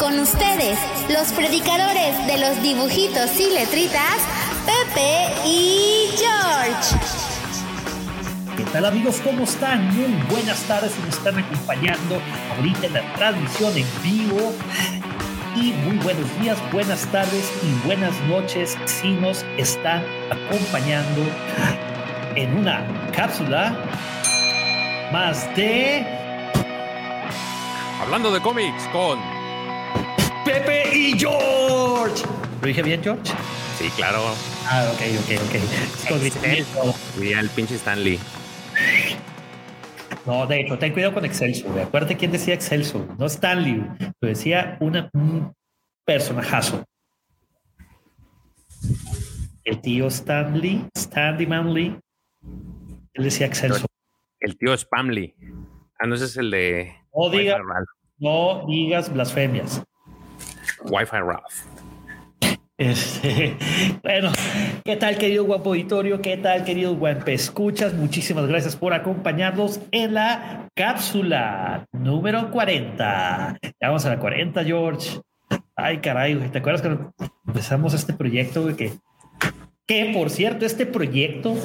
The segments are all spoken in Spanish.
Con ustedes, los predicadores de los dibujitos y letritas, Pepe y George. ¿Qué tal amigos? ¿Cómo están? Muy buenas tardes y me están acompañando ahorita en la transmisión en vivo y muy buenos días, buenas tardes y buenas noches si nos están acompañando en una cápsula más de... Hablando de cómics con Pepe y George. ¿Lo dije bien, George? Sí, claro. Ah, ok, ok, ok. Con el pinche Stanley. No, de hecho, ten cuidado con Excelsior. Acuérdate quién decía Excelsior. No Stanley, lo decía una, un personajazo. El tío Stanley, Stanley Manley, él decía Excelsior. El tío Spamley. Ah, no, ese es el de. No, diga, no digas blasfemias. Wi-Fi Ralph. Este, bueno, ¿qué tal querido guapo auditorio? ¿Qué tal querido guapo escuchas? Muchísimas gracias por acompañarnos en la cápsula número 40. Ya vamos a la 40, George. Ay, caray, ¿te acuerdas que empezamos este proyecto? Que, que por cierto, este proyecto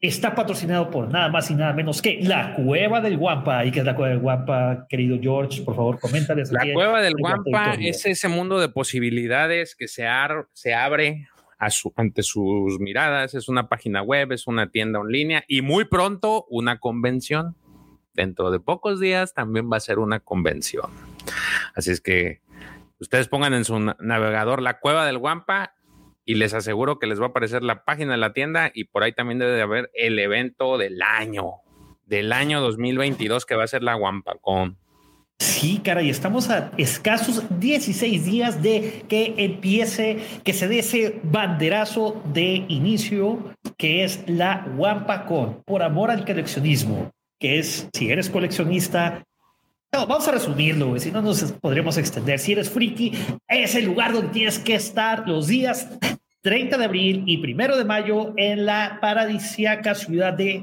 está patrocinado por nada más y nada menos que la Cueva del Guampa. ¿Y qué es la Cueva del Guampa, querido George? Por favor, coméntales. La Cueva del Guampa es ese mundo de posibilidades que se, se abre a su, ante sus miradas. Es una página web, es una tienda en línea y muy pronto una convención. Dentro de pocos días también va a ser una convención. Así es que ustedes pongan en su navegador la Cueva del Guampa y les aseguro que les va a aparecer la página de la tienda y por ahí también debe de haber el evento del año, del año 2022 que va a ser la Wampacon. Sí, cara, y estamos a escasos 16 días de que empiece, que se dé ese banderazo de inicio que es la Wampacon, por amor al coleccionismo, que es, si eres coleccionista, vamos a resumirlo, si no nos podríamos extender. Si eres friki, es el lugar donde tienes que estar los días 30 de abril y 1 de mayo en la paradisíaca ciudad de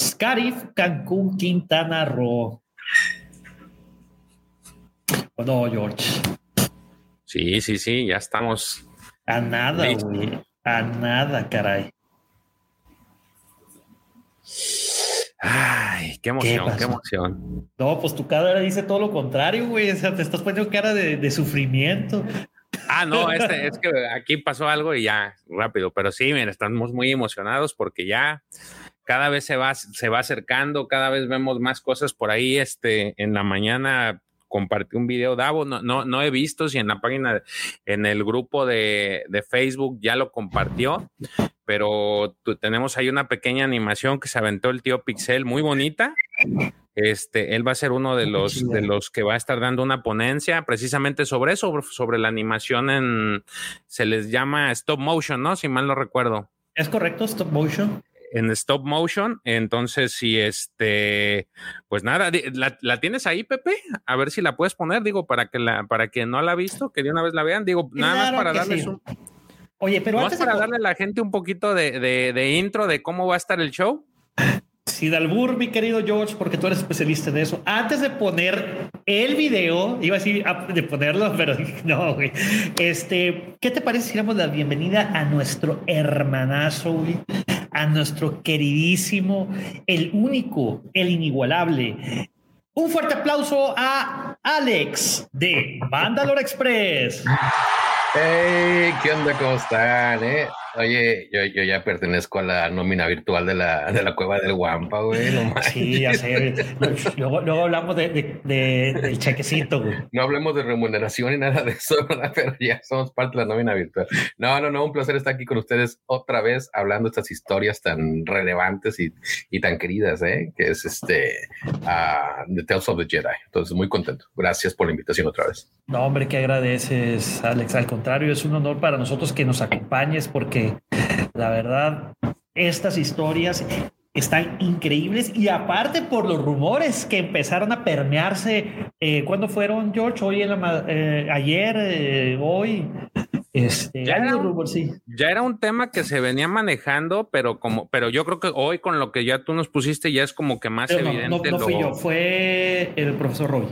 Scarif, Cancún, Quintana Roo. ¿O no, George? Sí, sí, sí, ya estamos. A nada, güey. A nada, caray. Ay, qué emoción, qué, emoción. No, pues tu cara dice todo lo contrario, güey. O sea, te estás poniendo cara de, sufrimiento. Ah, no, este, es que aquí pasó algo y ya, rápido. Pero sí, miren, estamos muy emocionados porque ya cada vez se va, se va acercando, cada vez vemos más cosas por ahí. Este, en la mañana compartí un video, Davo, no, no, he visto si en la página, en el grupo de, de Facebook ya lo compartió, pero tenemos ahí una pequeña animación que se aventó el tío Pixel, muy bonita. Este, él va a ser uno de los, de los que va a estar dando una ponencia precisamente sobre eso, sobre, la animación en, se les llama stop motion, ¿no? Si mal no recuerdo. Es correcto, stop motion en stop motion. Entonces, si este, pues nada, ¿la, tienes ahí, Pepe? A ver si la puedes poner, digo, para que la, para que no la ha visto, que de una vez la vean, digo, nada más para darles un Oye, pero antes para darle a la gente un poquito de, intro de cómo va a estar el show. Sí, Dalbur, mi querido George, porque tú eres especialista en eso. Antes de poner el video, iba a decir ah, de ponerlo, pero no, güey. Este, ¿qué te parece si damos la bienvenida a nuestro hermanazo, güey? A nuestro queridísimo, el único, el inigualable. Un fuerte aplauso a Alex de Mandalore Express. Hey, ¿qué onda? ¿Cómo están? Eh? Oye, yo, yo, ya pertenezco a la nómina virtual de la, de la cueva del Guampa, güey. No sí, ya sé. luego, luego, hablamos de, de, del chequecito, güey. No hablemos de remuneración y nada de eso, ¿verdad? Pero ya somos parte de la nómina virtual. No, no, no, un placer estar aquí con ustedes otra vez hablando de estas historias tan relevantes y, y tan queridas, ¿eh? Que es este uh, The Tales of the Jedi. Entonces, muy contento. Gracias por la invitación otra vez. No, hombre, que agradeces, Alex. Al contrario, es un honor para nosotros que nos acompañes porque la verdad, estas historias están increíbles y aparte por los rumores que empezaron a permearse eh, cuando fueron George hoy en la eh, ayer eh, hoy. Este, ya, era un, sí. ya era un tema que se venía manejando pero como pero yo creo que hoy con lo que ya tú nos pusiste ya es como que más evidente no, no, fui yo fue el profesor Roy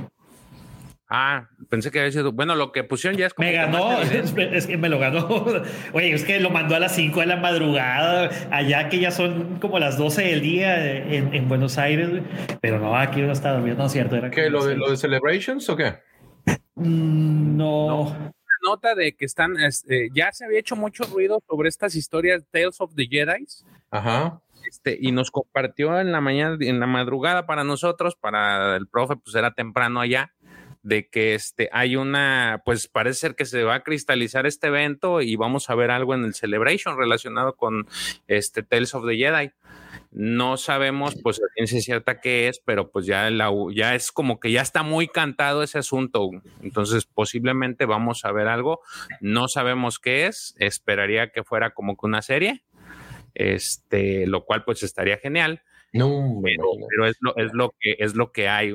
Ah, pensé que había sido. Bueno, lo que pusieron ya es como. Me ganó, es, que me lo ganó. Oye, es que lo mandó a las 5 de la madrugada, allá que ya son como las 12 del día en, Buenos Aires, pero no, aquí no está durmiendo, no es cierto. Era ¿Qué? ¿Lo de, ¿Lo de Celebrations o qué? Mm, no. nota de que están, este, ya se había hecho mucho ruido sobre estas historias Tales of the Jedi. Ajá. Este, y nos compartió en la mañana, en la madrugada para nosotros, para el profe, pues era temprano allá de que este, hay una, pues parece ser que se va a cristalizar este evento y vamos a ver algo en el Celebration relacionado con este Tales of the Jedi. No sabemos, pues, ciencia cierta qué es, pero pues ya, la, ya es como que ya está muy cantado ese asunto. Entonces, posiblemente vamos a ver algo. No sabemos qué es. Esperaría que fuera como que una serie, este, lo cual pues estaría genial. No, pero, pero es, lo, es, lo que, es lo que hay.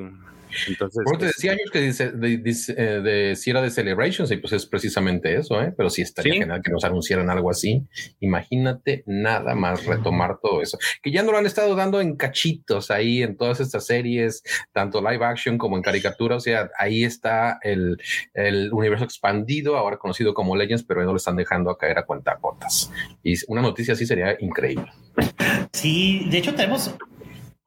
Entonces, Por te decía años que dice, de, de, de, si era de Celebrations y pues es precisamente eso, ¿eh? pero sí estaría genial que nos anunciaran algo así. Imagínate nada más retomar todo eso, que ya no lo han estado dando en cachitos ahí en todas estas series, tanto live action como en caricatura, o sea, ahí está el, el universo expandido, ahora conocido como Legends, pero no lo están dejando a caer a cuentagotas. Y una noticia así sería increíble. Sí, de hecho tenemos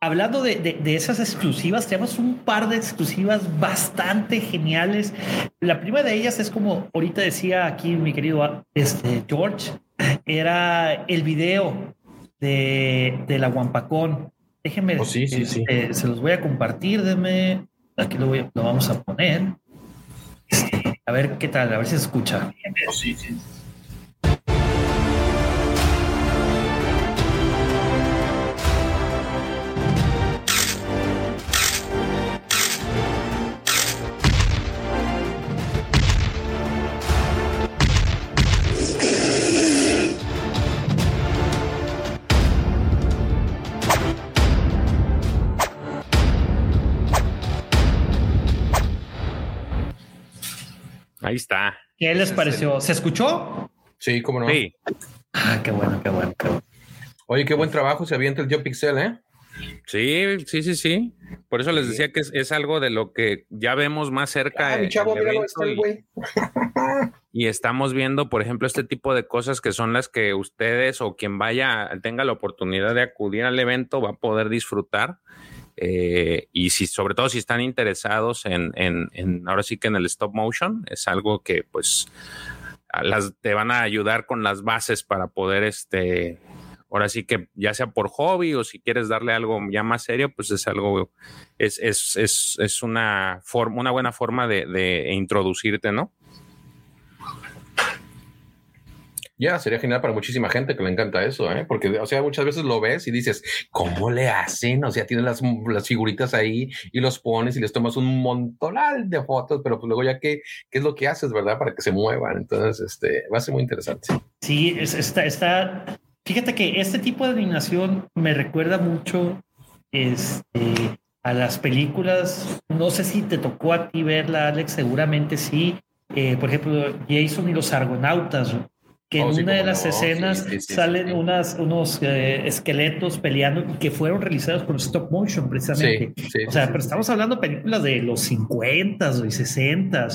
Hablando de, esas exclusivas, tenemos un par de exclusivas bastante geniales. La primera de ellas es como ahorita decía aquí mi querido este, George, era el video de, la Guampacón. Déjenme, oh, sí, sí, sí. Este, se los voy a compartir, denme, aquí lo, lo vamos a poner. Este, a ver qué tal, a ver si se escucha. Oh, Ahí está. ¿Qué les pareció? ¿Se escuchó? Sí, cómo no. Sí. Ah, qué bueno, qué bueno, Oye, qué buen trabajo se avienta el Joe Pixel, ¿eh? Sí, sí, sí, sí. Por eso les decía que es, algo de lo que ya vemos más cerca. Ah, mi chavo, el güey. y estamos viendo, por ejemplo, este tipo de cosas que son las que ustedes o quien vaya tenga la oportunidad de acudir al evento va a poder disfrutar. Eh, y si, sobre todo si están interesados en, ahora sí que en el stop motion, es algo que pues las, te van a ayudar con las bases para poder, este, ahora sí que ya sea por hobby o si quieres darle algo ya más serio, pues es algo, es, es, es, es una, forma, una buena forma de, de introducirte, ¿no? Ya, sería genial para muchísima gente que le encanta eso, ¿eh? Porque, o sea, muchas veces lo ves y dices, ¿cómo le hacen? O sea, tienen las, las figuritas ahí y los pones y les tomas un montonal de fotos, pero pues luego ya qué, qué es lo que haces, ¿verdad? Para que se muevan. Entonces, este, va a ser muy interesante. Sí, está, está, fíjate que este tipo de animación me recuerda mucho, este, a las películas. No sé si te tocó a ti verla, Alex, seguramente sí. Eh, por ejemplo, Jason y los Argonautas que en oh, una de las escenas salen unas, unos eh, esqueletos peleando y que fueron realizados por stop motion precisamente. o sea, pero estamos hablando de películas de los 50 y 60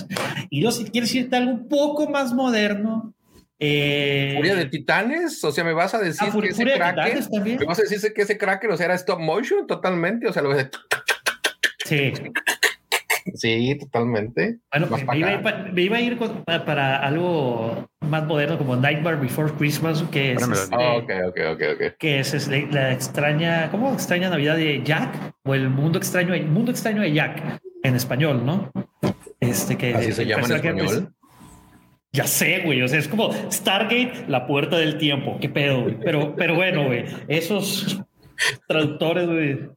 y yo si quieres decirte algo un poco más moderno. Eh, ¿Furia de Titanes? O sea, ¿me vas a decir ah, que ese cracker? ¿Me vas a decir que ese cracker, o sea, era stop motion totalmente? O sea, lo de... Sí. Sí, totalmente. Bueno, me iba, ir, me iba, a ir, para, algo más moderno como Nightmare Before Christmas, que es, este, okay, okay, okay, que es este, la extraña, ¿cómo extraña Navidad de Jack? O el mundo extraño, el mundo extraño de Jack en español, ¿no? Este que así se llama en pues, español. ya sé, güey. O sea, es como Stargate, la puerta del tiempo. Qué pedo, güey. Pero, pero bueno, güey. Esos traductores, güey.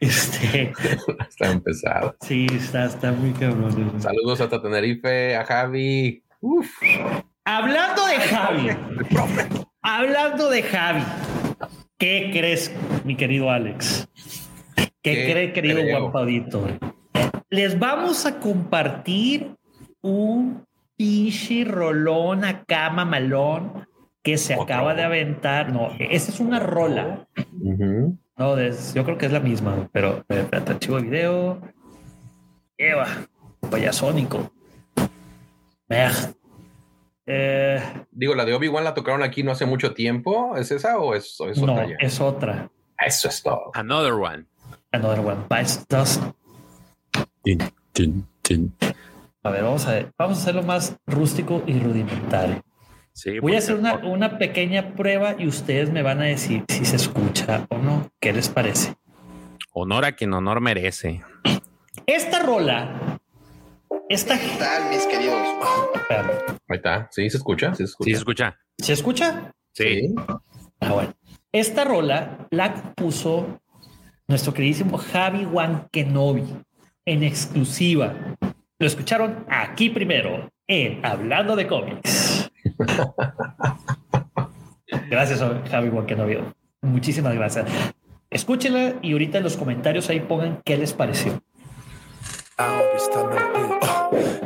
Este. Está empezado. Sí, está, está muy cabrón. Saludos hasta Tenerife, a Javi. Uf. Hablando de Javi. hablando de Javi. ¿Qué crees, mi querido Alex? ¿Qué, cree, querido Guapadito? Les vamos a compartir un pinche rolón acá mamalón que se acaba de aventar. No, esa es una rola. No, yo creo que es la misma, pero archivo de video. Eva, payasónico. Eh, Digo, la de Obi-Wan la tocaron aquí no hace mucho tiempo. ¿Es esa o es, es no, otra? Es otra. Eso es todo. Another one. Another one. Bites dust. A ver, vamos a ver. Vamos a hacerlo más rústico y rudimentario. Voy a hacer una, una, pequeña prueba y ustedes me van a decir si se escucha o no. ¿Qué les parece? Honor a quien honor merece. Esta rola. Esta. ¿Qué tal, mis queridos? Ahí está. Sí, se escucha. Sí, se escucha. Sí, se escucha. ¿Se escucha? Sí. Ah, bueno. Esta rola la puso nuestro queridísimo Javi Kenobi en exclusiva. Lo escucharon aquí primero en Hablando de cómics. Gracias, Javi vio. Muchísimas gracias. Escúchenla y ahorita en los comentarios ahí pongan qué les pareció.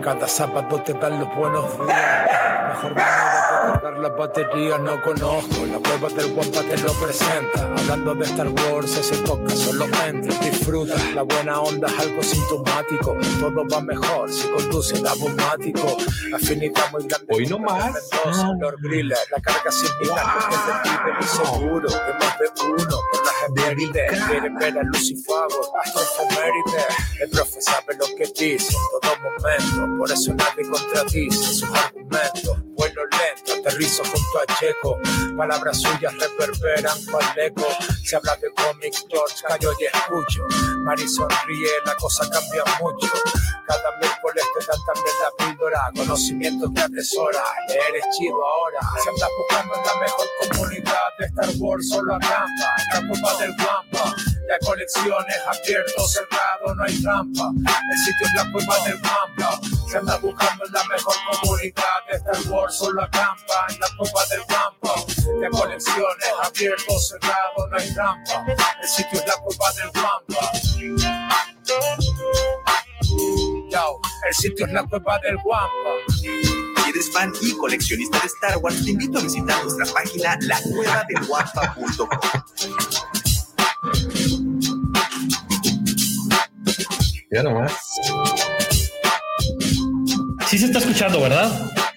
Cada sábado te dan los buenos días. Mejor cargar la batería no conozco. La prueba del guapa te lo presenta. Hablando de Star Wars, ese toca solo entra. Disfruta, la buena onda es algo sintomático. Todo va mejor si conduce el automático. Afinidad muy grande. Hoy no más. Lord Griller, la carga sin vida, porque te pide muy seguro. Que más de uno, por la gente quiere ver a Lucifago, Astrofoméride. El profe sabe lo que dice en todo momento. Por eso nadie contradice sus argumentos vuelo lento, aterrizo junto a Checo. Palabras suyas reverberan cual eco. Se habla de cómic, George, callo y escucho. Mari sonríe, la cosa cambia mucho. Cada miércoles te dan también la píldora, conocimiento que atesora. Eres chido ahora. Se anda buscando en la mejor comunidad de Star Wars, solo acampa. La culpa del guampa. La colección es abierto, cerrado, no hay trampa. El sitio es la cueva del guampa. Se anda buscando en la mejor comunidad de Star Wars, solo acampa. En la cueva del guampa. La colección es abierto, cerrado, no hay trampa. El sitio es la cueva del guampa el sitio es la cueva del guampa. Si eres fan y coleccionista de Star Wars, te invito a visitar nuestra página lacuevadelguampa.com. Ya nomás. Sí se está escuchando, ¿verdad?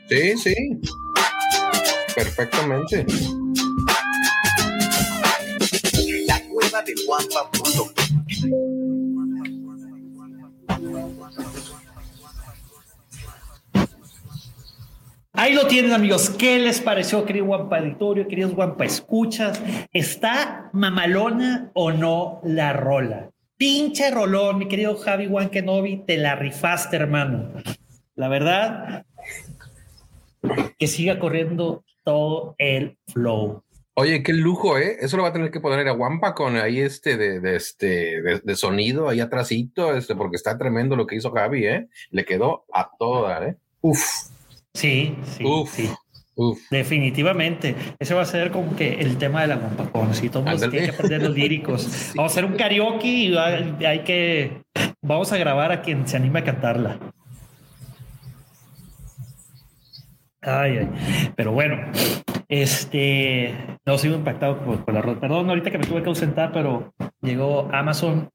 Sí, sí. Perfectamente. La cueva del Ahí lo tienen, amigos. ¿Qué les pareció, querido Guampa Editorio, queridos Guampa Escuchas? ¿Está mamalona o no la rola? Pinche rolón, mi querido Javi Juan Kenobi, te la rifaste, hermano. La verdad, que siga corriendo todo el flow. Oye, qué lujo, ¿eh? Eso lo va a tener que poner a Wampa con ahí este de, este de, sonido ahí atrásito, este, porque está tremendo lo que hizo Javi, ¿eh? Le quedó a toda, ¿eh? Uf. Sí, sí, sí. Definitivamente. Ese va a ser como que el tema de la Guampacón. Si todos tienen que aprender los líricos. Vamos a hacer un karaoke y hay que. Vamos a grabar a quien se anime a cantarla. Ay, ay. Pero bueno, este. No sigo impactado por, la Perdón, ahorita que me tuve que ausentar, pero llegó Amazon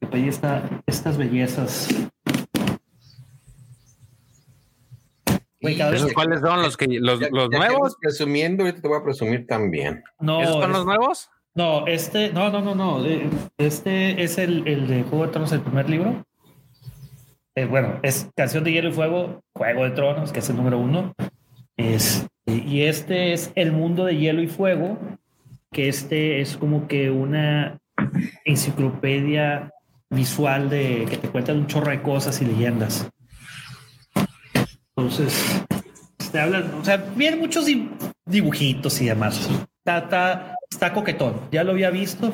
que pedí estas bellezas cuáles son los que los, los nuevos? Presumiendo, ahorita te voy a presumir también. No, ¿Esos son los nuevos? No, este, no, no, no, no. Este es el, el de Juego de Tronos, el primer libro. Eh, bueno, es Canción de Hielo y Fuego, Juego de Tronos, que es el número uno. Es, y este es El Mundo de Hielo y Fuego, que este es como que una enciclopedia visual de que te cuentan un chorro de cosas y leyendas. Entonces, te hablan, o sea, vienen muchos dibujitos y demás. Está, está, coquetón. Ya lo había visto.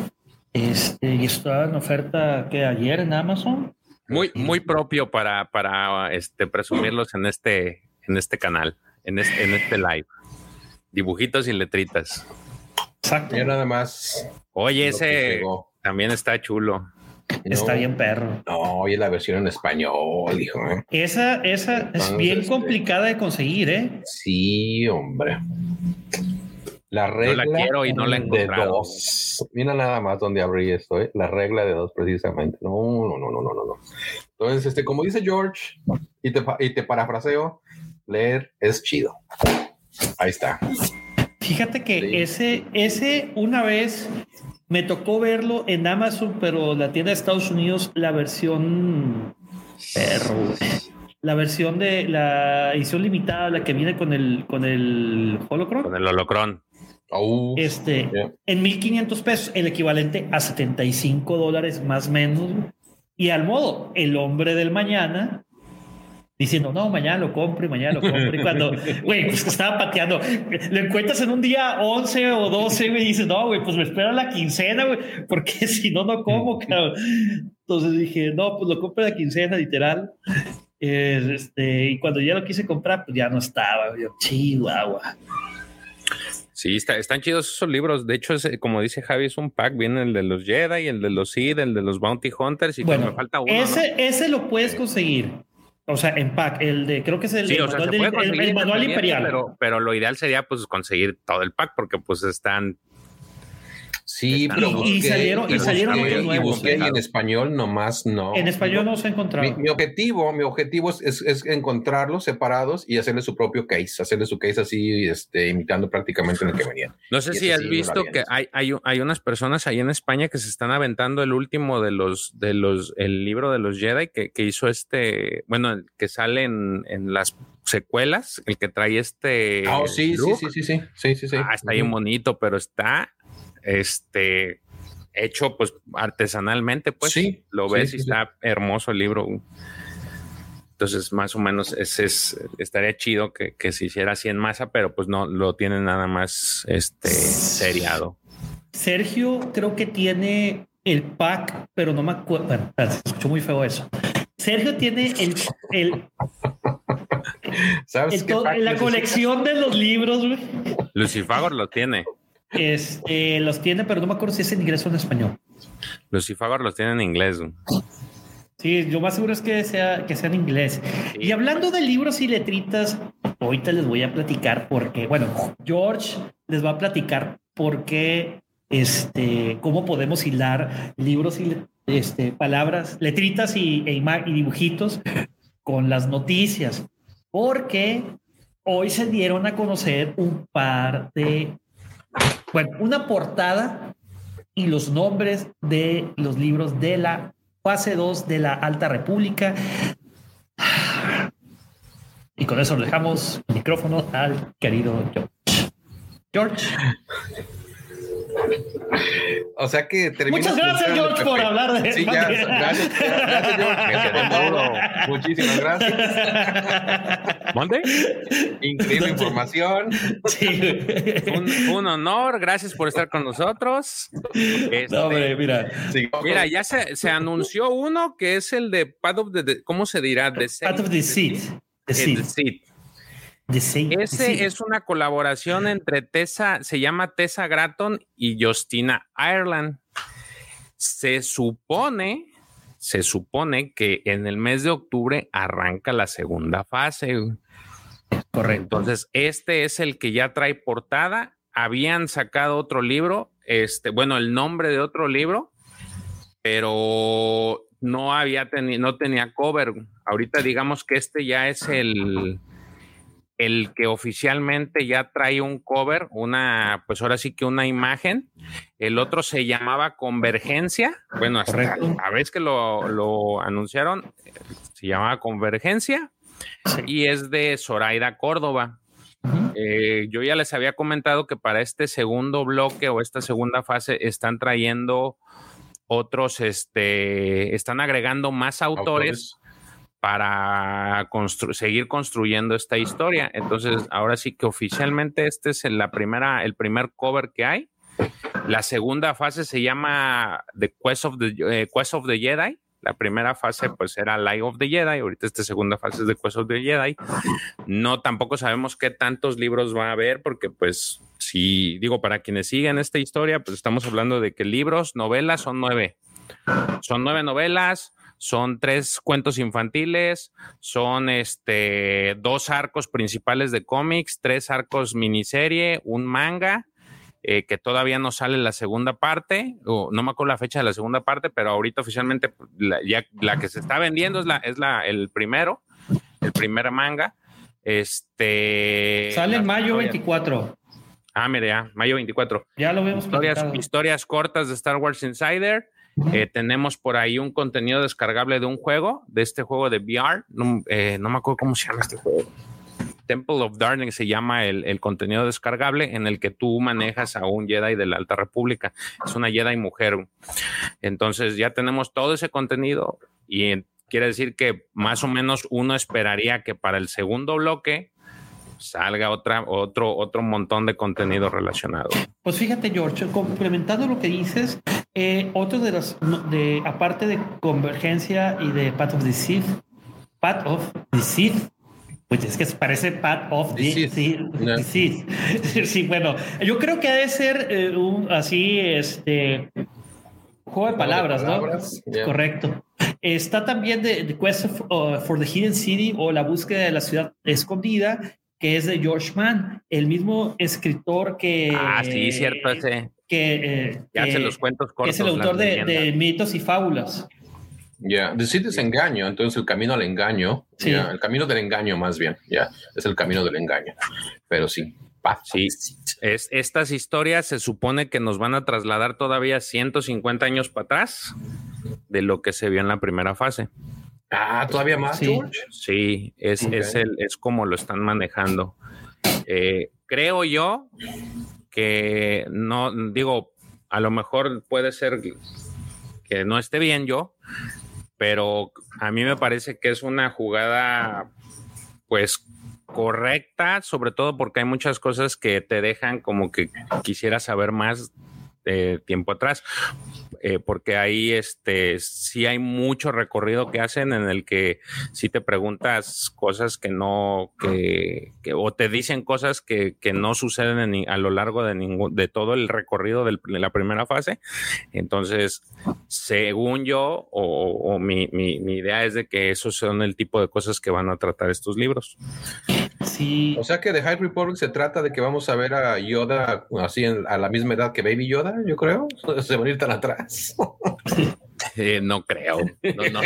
Este, y está en oferta que ayer en Amazon. Muy, muy propio para, para este, presumirlos en este, en este canal, en este, en este live. Dibujitos y letritas. Exacto. Ya nada más. Oye, ese también está chulo. Está bien perro. No, oye, la versión en español, hijo. ¿eh? Esa, esa es bien este, complicada de conseguir, ¿eh? Sí, hombre. La regla. la quiero y no la he encontrado. Mira nada más donde abrí esto, ¿eh? La regla de dos, precisamente. No, no, no, no, no, no. Entonces, este, como dice George, y te, y te parafraseo, leer es chido. Ahí está. Fíjate que ese, ese una vez me tocó verlo en Amazon, pero la tienda de Estados Unidos, la versión perro, la versión de la edición limitada, la que viene con el con el holocron. Con el holocron. Oh, este, en 1500 pesos, el equivalente a 75 dólares más menos. Y al modo, el hombre del mañana diciendo, no, mañana lo compro y mañana lo compro. Y cuando, güey, pues estaba pateando, lo encuentras en un día 11 o 12, güey, y dices, no, güey, pues me espero la quincena, güey, porque si no, no como, cabrón. Entonces dije, no, pues lo compro la quincena, literal. este, y cuando ya lo quise comprar, pues ya no estaba, yo, chihuahua. Sí, está, están chidos esos libros. De hecho, como dice Javi, es un pack. Viene el de los Jedi, el de los Sith, el de los Bounty Hunters y bueno, me falta uno. Ese, ese lo puedes conseguir. O sea, en pack, el de, creo que es el, manual, imperial. Pero, pero lo ideal sería pues conseguir todo el pack porque pues están Sí, pero y, salieron, y salieron y busqué en español nomás no. En español no, se encontraron. Mi, objetivo, mi objetivo es, es, encontrarlos separados y hacerle su propio case, hacerle su case así, este, imitando prácticamente lo que venían. No sé si has visto que hay, hay, hay, unas personas ahí en España que se están aventando el último de los, de los, el libro de los Jedi que, que hizo este, bueno, el que sale en, en las secuelas, el que trae este. Oh, sí, sí, sí, sí, sí, sí, sí, sí. Ah, está bien bonito, pero está este, hecho pues artesanalmente, pues sí, lo ves y está hermoso el libro. Entonces, más o menos, ese es, estaría chido que, se hiciera así en masa, pero pues no lo tiene nada más este seriado. Sergio creo que tiene el pack, pero no me acuerdo. Bueno, escuchó muy feo eso. Sergio tiene el, el, ¿Sabes la colección de los libros. Lucifagor lo tiene. Este, los tiene, pero no me acuerdo si es en inglés o en español. Los Cifagor los tienen en inglés. Sí, yo más seguro es que sea, que sea en inglés. Y hablando de libros y letritas, ahorita les voy a platicar porque, bueno, George les va a platicar por qué, este, cómo podemos hilar libros y este, palabras, letritas y, e y dibujitos con las noticias. Porque hoy se dieron a conocer un par de bueno, una portada y los nombres de los libros de la fase 2 de la Alta República. Y con eso dejamos el micrófono al querido George. George. O sea que Muchas gracias, George, por hablar de Sí, ya, gracias, gracias, George. Muchísimas gracias. ¿Mande? Increíble información. Sí. Un, honor, gracias por estar con nosotros. Este, hombre, mira. Mira, ya se, se, anunció uno que es el de Path of the, ¿cómo se dirá? Path of the Seed. The Seed. Ese es una colaboración entre Tessa, se llama Tessa Gratton y Justina Ireland. Se supone, se supone que en el mes de octubre arranca la segunda fase. Correcto. Entonces, este es el que ya trae portada. Habían sacado otro libro, este, bueno, el nombre de otro libro, pero no había tenido, no tenía cover. Ahorita digamos que este ya es el, el que oficialmente ya trae un cover, una, pues ahora sí que una imagen. El otro se llamaba Convergencia. Bueno, hasta a vez que lo, lo anunciaron, se llamaba Convergencia y es de Zoraida Córdoba. Eh, yo ya les había comentado que para este segundo bloque o esta segunda fase están trayendo otros, este, están agregando más autores, para seguir construyendo esta historia. Entonces, ahora sí que oficialmente este es la primera, el primer cover que hay. La segunda fase se llama The Quest of the, eh, Quest of the Jedi la primera fase pues era Light of the Jedi, ahorita esta segunda fase es de Quest of the Jedi. No tampoco sabemos qué tantos libros va a haber porque pues si digo para quienes siguen esta historia pues estamos hablando de que libros, novelas son nueve. Son nueve novelas, son tres cuentos infantiles, son este dos arcos principales de cómics, tres arcos miniserie, un manga eh, que todavía no sale la segunda parte, o no me acuerdo la fecha de la segunda parte, pero ahorita oficialmente pues, la, ya la que se está vendiendo es la es la el primero, el primer manga. Este sale en mayo 24. Ah, mire, ya, mayo 24. Ya lo vemos. Historias, historias cortas de Star Wars Insider. Eh, tenemos por ahí un contenido descargable de un juego, de este juego de VR. No, eh, no me acuerdo cómo se llama este juego. Temple of Darling se llama el, contenido descargable en el que tú manejas a un Jedi de la Alta República. Es una Jedi mujer. Entonces ya tenemos todo ese contenido y quiere decir que más o menos uno esperaría que para el segundo bloque salga otra, otro, otro montón de contenido relacionado. Pues fíjate, George, complementando lo que dices, eh, otro de las, de, aparte de Convergencia y de Path of the Sith, Path of the Sith, pues es que parece Path of the Sith. Sí, bueno, yo creo que ha de ser eh, un, así, este, juego de palabras, ¿no? Correcto. Está también The, Quest uh, for the Hidden City o La búsqueda de la ciudad escondida, que es de George Mann, el mismo escritor que... Ah, sí, cierto, ese. Que, eh, hace los cuentos cortos. es el autor de, mitos y fábulas. Ya, The City es engaño, entonces el camino al engaño, el camino del engaño más bien, ya, es el camino del engaño, pero sí. Sí, es, estas historias se supone que nos van a trasladar todavía 150 años para atrás de lo que se vio en la primera fase. Ah, todavía más. Sí, sí es, es, el, es como lo están manejando. Eh, creo yo que no, digo, a lo mejor puede ser que no esté bien yo, pero a mí me parece que es una jugada, pues correcta, sobre todo porque hay muchas cosas que te dejan como que quisiera saber más de tiempo atrás. Eh, porque ahí este, sí hay mucho recorrido que hacen en el que si te preguntas cosas que no, que, o te dicen cosas que, que no suceden a lo largo de, ningún, de todo el recorrido de la primera fase. Entonces, según yo, o, mi, mi, mi idea es de que esos son el tipo de cosas que van a tratar estos libros. Sí. O sea que de High Republic se trata de que vamos a ver a Yoda así a la misma edad que Baby Yoda, yo creo. Se van a ir tan atrás. Eh, no creo. No,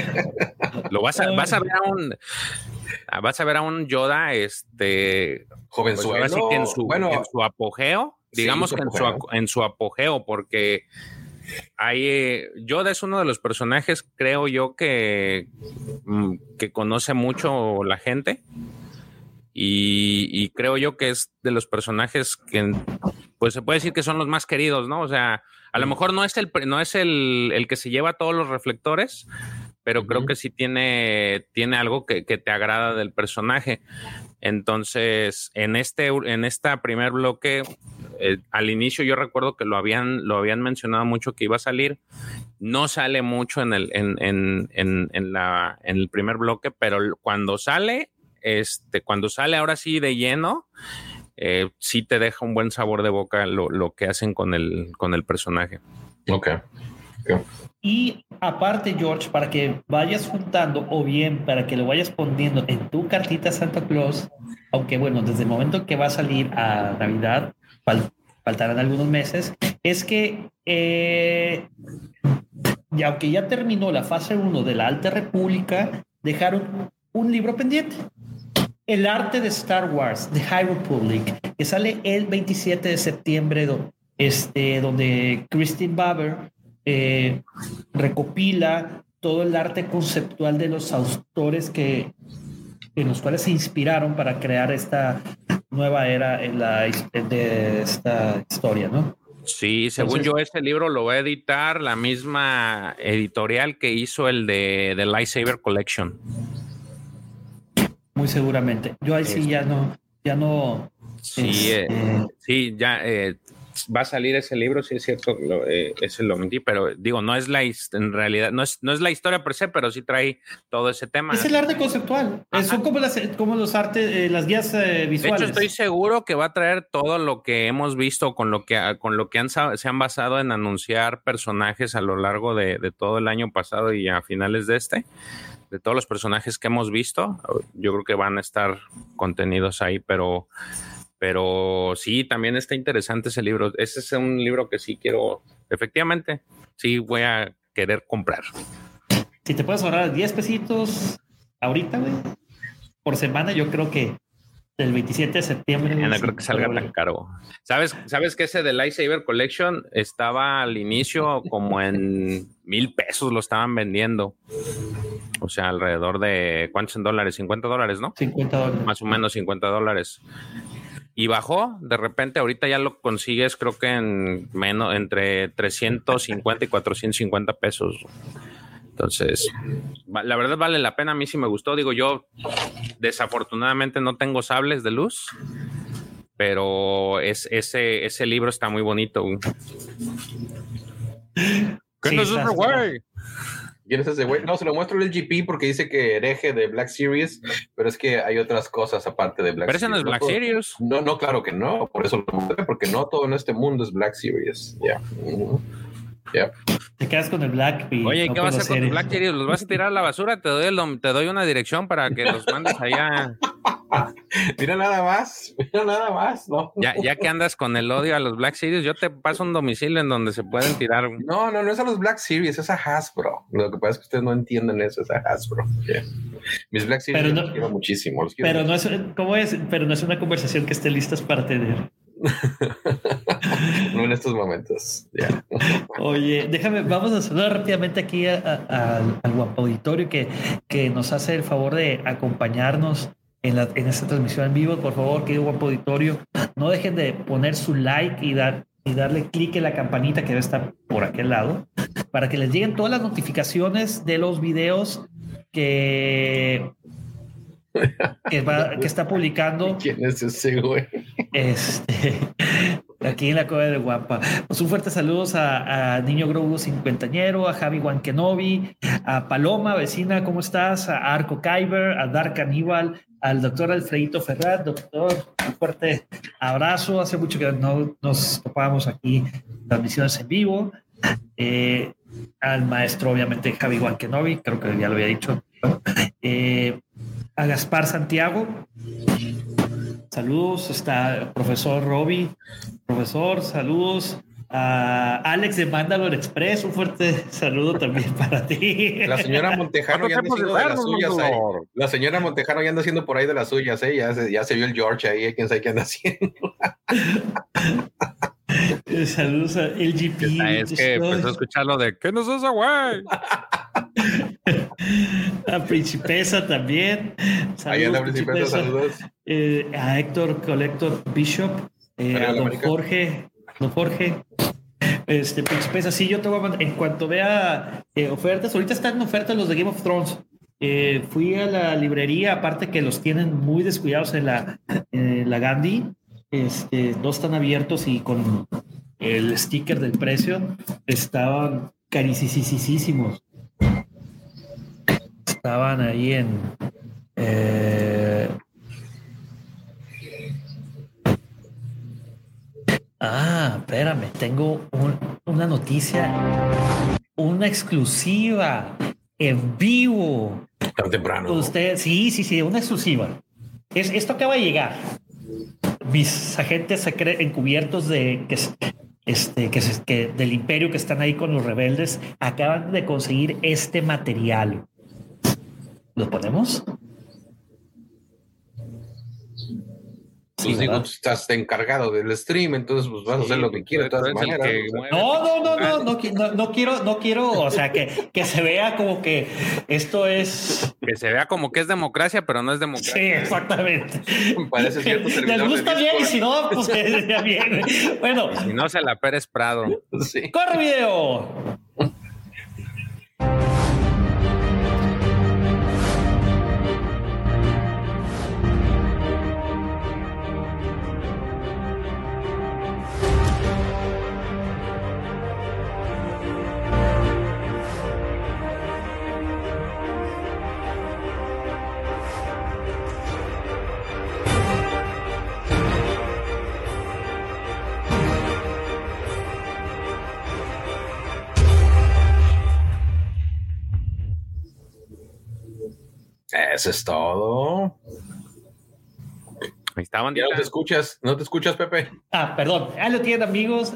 Lo vas a, vas a ver a un vas a ver a un Yoda este jovenzuelo pues en su, bueno, en su apogeo, digamos que en su, en su apogeo porque hay, eh, Yoda es uno de los personajes, creo yo, que, mm, que conoce mucho la gente. Y, creo yo que es de los personajes que, pues se puede decir que son los más queridos, ¿no? O sea, a lo mejor no es el, no es el, el que se lleva todos los reflectores, pero creo que sí tiene, tiene algo que, que, te agrada del personaje. Entonces, en este, en esta primer bloque, eh, al inicio yo recuerdo que lo habían, lo habían mencionado mucho que iba a salir. No sale mucho en el, en, en, en, en la, en el primer bloque, pero cuando sale, este, cuando sale ahora sí de lleno, eh, sí te deja un buen sabor de boca lo, que hacen con el, con el personaje. Ok. Y aparte, George, para que vayas juntando o bien para que lo vayas poniendo en tu cartita Santa Claus, aunque bueno, desde el momento que va a salir a Navidad, faltarán algunos meses, es que eh, y aunque ya terminó la fase 1 de la Alta República, dejaron un libro pendiente el arte de Star Wars, The High Republic, que sale el 27 de septiembre, este, donde Christine Baber eh, recopila todo el arte conceptual de los autores que, en los cuales se inspiraron para crear esta nueva era en la, de esta historia, ¿no? Sí, según yo, ese libro lo va a editar la misma editorial que hizo el de The Lightsaber Collection. Muy seguramente. Yo ahí sí ya no, ya no. Sí, eh, este, sí, ya eh, va a salir ese libro, sí es cierto, lo, eh, ese lo mentí, pero digo, no es la en realidad, no es, no es la historia per se, pero sí trae todo ese tema. Es el arte conceptual, son como, las, como los artes, las guías visuales. De hecho, estoy seguro que va a traer todo lo que hemos visto con lo que, con lo que han, se han basado en anunciar personajes a lo largo de, de todo el año pasado y a finales de este de todos los personajes que hemos visto, yo creo que van a estar contenidos ahí, pero, pero sí, también está interesante ese libro. Ese es un libro que sí quiero, efectivamente, sí voy a querer comprar. Si te puedes ahorrar 10 pesitos ahorita, güey, por semana, yo creo que el 27 de septiembre. No creo que salga tan caro. ¿Sabes, ¿Sabes que ese de Lightsaber Collection estaba al inicio como en mil pesos lo estaban vendiendo? O sea, alrededor de ¿cuántos en dólares? 50 dólares, ¿no? 50 dólares. Más o menos 50 dólares. Y bajó, de repente ahorita ya lo consigues creo que en menos entre 350 y 450 pesos. Entonces, la verdad vale la pena. A mí sí me gustó. Digo, yo desafortunadamente no tengo sables de luz, pero es, ese, ese libro está muy bonito. ¿Qué no es ese güey? ¿Quién es ese güey? No, se lo muestro el GP porque dice que hereje de Black Series, pero es que hay otras cosas aparte de Black Series. Pero ese no es Black Series. No, no, claro que no. Por eso lo mostré, porque no todo en este mundo es Black Series. Ya. Te quedas con el Black. Oye, ¿qué vas a hacer con el Black Series? ¿Los vas a tirar a la basura? Te doy, te doy una dirección para que los mandes allá. mira nada más, mira nada más, ¿no? Ya, ya que andas con el odio a los Black Series, yo te paso un domicilio en donde se pueden tirar. No, no, no es a los Black Series, es a Hasbro. Lo que pasa es que ustedes no entienden eso, es a Hasbro. Mis Black Series los quiero muchísimo. pero no es, ¿cómo es? Pero no es una conversación que esté listas para tener. no en estos momentos. Oye, déjame, vamos a saludar rápidamente aquí al guapo auditorio que, que nos hace el favor de acompañarnos en, la, en esta transmisión en vivo. Por favor, querido guapo auditorio, no dejen de poner su like y, dar, y darle clic en la campanita que debe estar por aquel lado para que les lleguen todas las notificaciones de los videos que que, está publicando. ¿Quién es ese güey? Este, aquí en la Cueva de Guapa. Pues un fuerte saludos a, Niño Grogu cincuentañero, a Javi Wankenobi, a Paloma, vecina, ¿cómo estás? A Arco Kyber, a Dark Aníbal, al doctor Alfredito Ferrat. Doctor, un fuerte abrazo. Hace mucho que no nos topábamos aquí transmisiones en vivo. Eh, al maestro, obviamente, Javi Wankenobi, creo que ya lo había dicho. Eh, a Gaspar Santiago. Saludos, está el profesor Roby. Profesor, saludos. A Alex de Mandalore Express, un fuerte saludo también para ti. La señora Montejano ya anda haciendo de las suyas. La señora Montejano ya anda haciendo por ahí de las suyas, ¿eh? ya, se, ya se vio el George ahí, quién sabe qué anda haciendo. Saludos a LGP. Es que empezó a escuchar lo de ¿qué nos hace, güey? a Principesa también. Saludos, la Principesa, saludos. Eh, a Héctor Collector Bishop, eh, a don Jorge, don Jorge. Este, Principesa, sí, yo te voy a mandar, en cuanto vea eh, ofertas, ahorita están en ofertas los de Game of Thrones. fui a la librería, aparte que los tienen muy descuidados en la, la Gandhi, este, no están abiertos y con el sticker del precio estaban carísimos estaban ahí en... Eh, ah, espérame, tengo una noticia, una exclusiva en vivo. Tan temprano. Usted, sí, sí, sí, una exclusiva. Es, esto acaba de llegar. Mis agentes encubiertos de que, este, que, que del imperio que están ahí con los rebeldes acaban de conseguir este material. ¿Lo ponemos? Pues digo, estás encargado del stream, entonces pues vas a hacer lo que quieras de todas maneras. No, no, no, no, no, no, quiero, no quiero, o sea, que, que se vea como que esto es... Que se vea como que es democracia, pero no es democracia. Sí, exactamente. Parece cierto Les gusta bien y si no, pues ya bien. Bueno. Si no, se la Pérez Prado. Sí. ¡Corre video! Eso es todo. Estaban ya no te escuchas, no te escuchas, Pepe. Ah, perdón. Ahí lo tienen, amigos.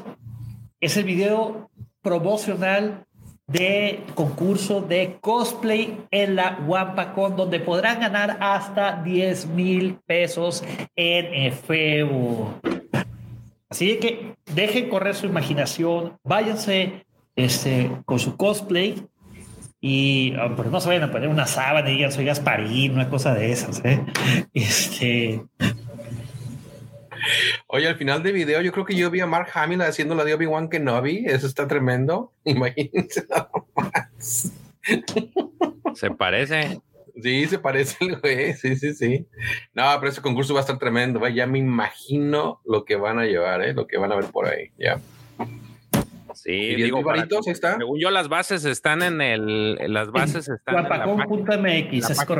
Es el video promocional de concurso de cosplay en la WampaCon, donde podrán ganar hasta 10 mil pesos en efebo. Así que dejen correr su imaginación, váyanse este, con su cosplay y ah, pues no se vayan a poner una sábana y digan soy Gasparín, una cosa de esas. ¿eh? Este. Oye, al final del video, yo creo que yo vi a Mark Hamill haciendo la de Obi-Wan Kenobi. Eso está tremendo. Imagínense nada más. Se parece. Sí, se parece el güey. Sí, sí, sí. No, pero ese concurso va a estar tremendo. Ya me imagino lo que van a llevar, ¿eh? lo que van a ver por ahí. Ya. Sí, digo, está? según yo las bases están en el, las bases están en la página,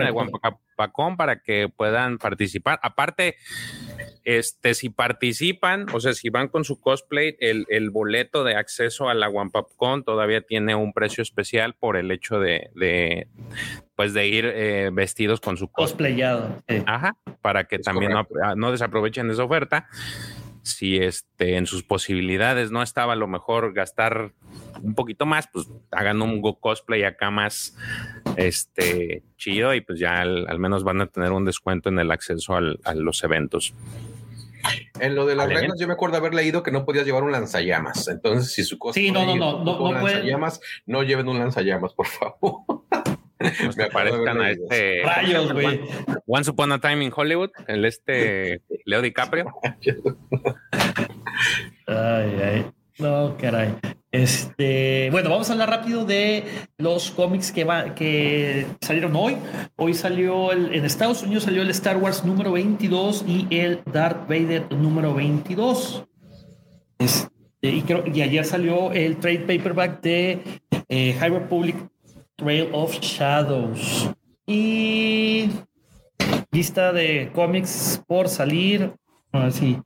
de Guapacón para que puedan participar. Aparte, este, si participan, o sea, si van con su cosplay, el, el boleto de acceso a la Wampacon todavía tiene un precio especial por el hecho de, de pues de ir eh, vestidos con su cosplayado. Ajá, para que también no, no desaprovechen esa oferta si este, en sus posibilidades no estaba a lo mejor gastar un poquito más, pues hagan un go cosplay acá más este, chido y pues ya al, menos van a tener un descuento en el acceso a los eventos. En lo de las reglas, yo me acuerdo haber leído que no podías llevar un lanzallamas. Entonces, si su cosplay sí, no, no, no, no, no, lanzallamas, no lleven un lanzallamas, por favor. Me parezcan a este rayos, güey. Once Upon a Time in Hollywood, el este Leo DiCaprio. ay, ay. No, caray. Este, bueno, vamos a hablar rápido de los cómics que, va, que salieron hoy. Hoy salió el, en Estados Unidos salió el Star Wars número 22 y el Darth Vader número 22. Este, y, creo, y ayer salió el trade paperback de eh, High Republic Trail of Shadows. Y lista de cómics por salir. A ver si.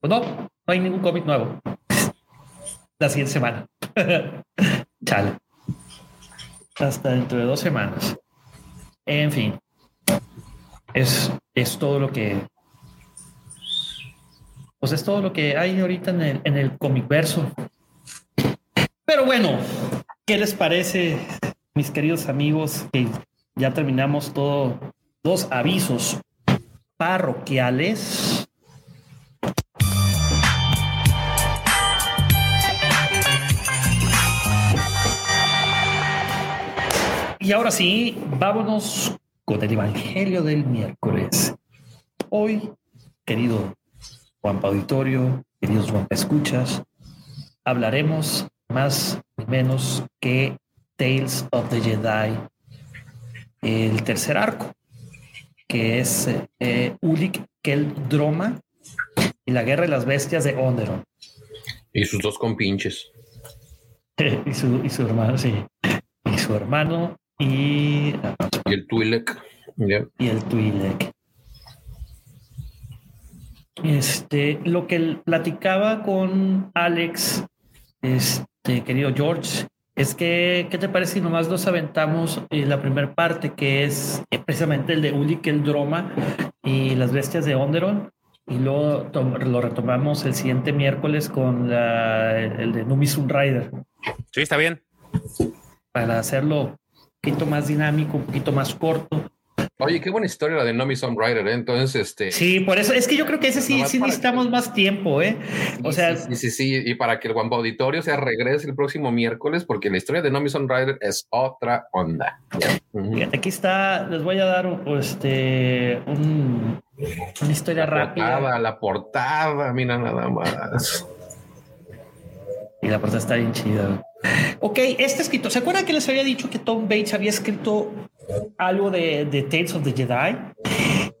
Pues no, no hay ningún cómic nuevo. La siguiente semana. Chale. Hasta dentro de dos semanas. En fin. Es, es todo lo que. Pues es todo lo que hay ahorita en el, en el comic verso. Pero bueno, ¿qué les parece, mis queridos amigos? Que ya terminamos todos dos avisos parroquiales. Y ahora sí, vámonos con el Evangelio del miércoles. Hoy, querido Juan Auditorio, queridos Juan Escuchas, hablaremos más ni menos que Tales of the Jedi, el tercer arco, que es eh, Ulik Droma y la guerra de las bestias de Onderon. Y sus dos compinches. y, su, y su hermano, sí. Y su hermano y... Y el Twi'lek. Y el Twi'lek. Este, lo que platicaba con Alex, este, querido George, es que, ¿qué te parece si nomás nos aventamos eh, la primera parte, que es eh, precisamente el de Ulik, el Droma y las bestias de Onderon? Y luego lo retomamos el siguiente miércoles con la, el de Numi Rider. Sí, está bien. Para hacerlo un poquito más dinámico, un poquito más corto. Oye, qué buena historia la de Nomi Songwriter, ¿eh? Entonces, este. Sí, por eso es que yo creo que ese sí, sí necesitamos más tiempo, ¿eh? O sea. Sí, sí, sí, y para que el Wampa Auditorio se regrese el próximo miércoles, porque la historia de Nomi Songwriter es otra onda. Aquí está, les voy a dar este, un, una historia la rápida. Portada, la portada, mira nada más. Y la portada está bien chida. Ok, este escrito, ¿se acuerdan que les había dicho que Tom Bates había escrito algo de, de Tales of the Jedi?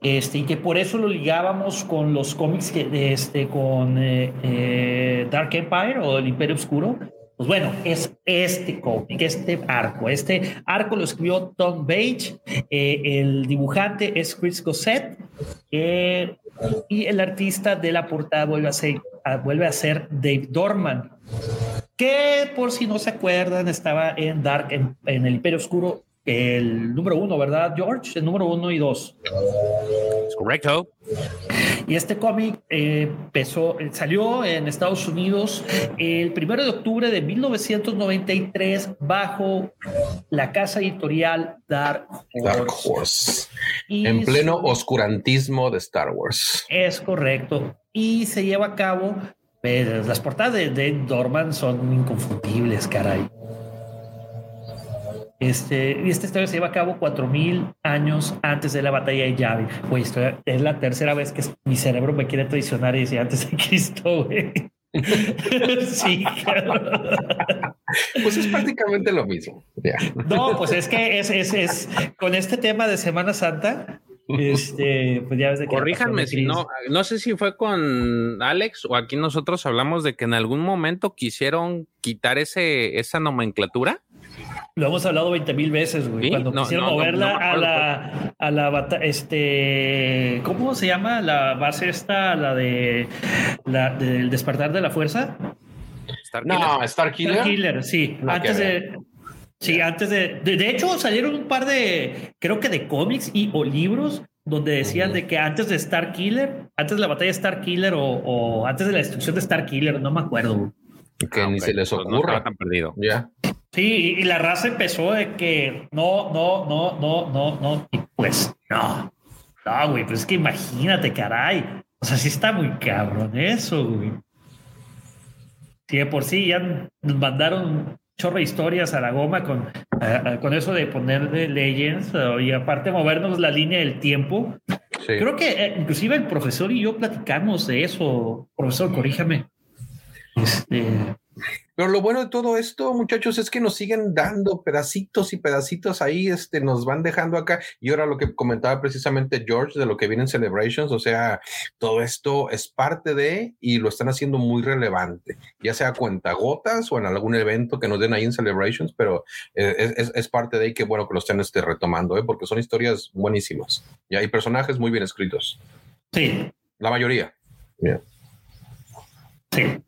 Este, y que por eso lo ligábamos con los cómics que, este, con eh, eh, Dark Empire o el Imperio Oscuro. Pues bueno, es este cómic, este arco. Este arco lo escribió Tom Bates, eh, el dibujante es Chris Gossett y el artista de la portada vuelve a ser, Dave Dorman, que por si no se acuerdan estaba en Dark, en el Imperio Oscuro, el número uno, ¿verdad, George? El número uno y dos. Es correcto. Y este cómic eh, empezó, eh, salió en Estados Unidos el primero de octubre de 1993 bajo la casa editorial Dark Horse. Dark Horse. Y En pleno oscurantismo de Star Wars. Es correcto. Y se lleva a cabo. pues, las portadas de Dave Dorman son inconfundibles, caray. Este, y esta historia se lleva a cabo cuatro mil años antes de la batalla de Yavin. Güey, esto es la tercera vez que mi cerebro me quiere traicionar y dice antes de Cristo, güey. sí. Pues es prácticamente lo mismo. No, pues es que es, es, es con este tema de Semana Santa. Este, pues ya ves de que Corríjanme si no, no sé si fue con Alex o aquí nosotros hablamos de que en algún momento quisieron quitar ese, esa nomenclatura. Lo hemos hablado 20 mil veces, güey. Sí, Cuando no, quisieron no, no, moverla no a la a la bata- este ¿cómo se llama? La base esta, la de la del despertar de la fuerza. Starkiller. No, Star Killer. Star Killer, sí. Antes de Sí, antes de, de. de hecho, salieron un par de. Creo que de cómics y o libros donde decían de que antes de Star Killer, antes de la batalla de Star Killer o, o antes de la destrucción de Star Killer, no me acuerdo. Que Ah, ni ok, se les pues no ocurra. tan perdido. ya. Sí, y, la raza empezó de que no, no, no, no, no, no. Y pues no. No, güey, pues es que imagínate, caray. O sea, sí está muy cabrón eso, güey. Sí, de por sí ya nos mandaron chorro de historias a la goma con, a- a- con eso de poner de Legends y aparte movernos la línea del tiempo. Sí. Creo que eh, inclusive el profesor y yo platicamos de eso. Profesor, corríjame. Este, Pero lo bueno de todo esto, muchachos, es que nos siguen dando pedacitos y pedacitos ahí, este, nos van dejando acá. Y ahora lo que comentaba precisamente George de lo que viene en Celebrations, o sea, todo esto es parte de y lo están haciendo muy relevante, ya sea cuentagotas o en algún evento que nos den ahí en Celebrations, pero eh, es, es- es parte de ahí que bueno que lo estén este, retomando, ¿eh? porque son historias buenísimas y hay personajes muy bien escritos, sí, la mayoría. Sí,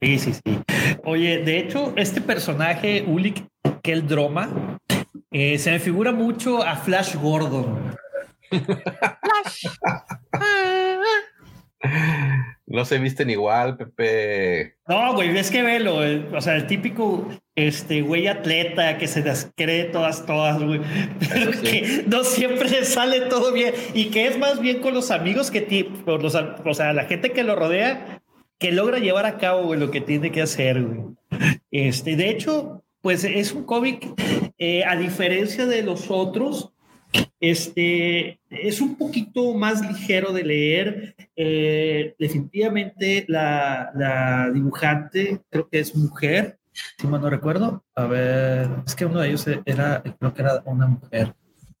sí, sí, sí. Oye, de hecho, este personaje, Ulik Keldroma, eh, se me figura mucho a Flash Gordon. No se visten igual, Pepe. No, güey, es que velo, eh, o sea, el típico este güey atleta que se las cree todas, todas, güey, pero sí. que no siempre le sale todo bien y que es más bien con los amigos que ti, por los, a- o sea, la gente que lo rodea, que logra llevar a cabo güey, lo que tiene que hacer. Este, de hecho, pues es un cómic, eh, a diferencia de los otros, este es un poquito más ligero de leer. Eh, definitivamente la, la dibujante creo que es mujer, si mal no recuerdo. A ver, es que uno de ellos era, creo que era una mujer.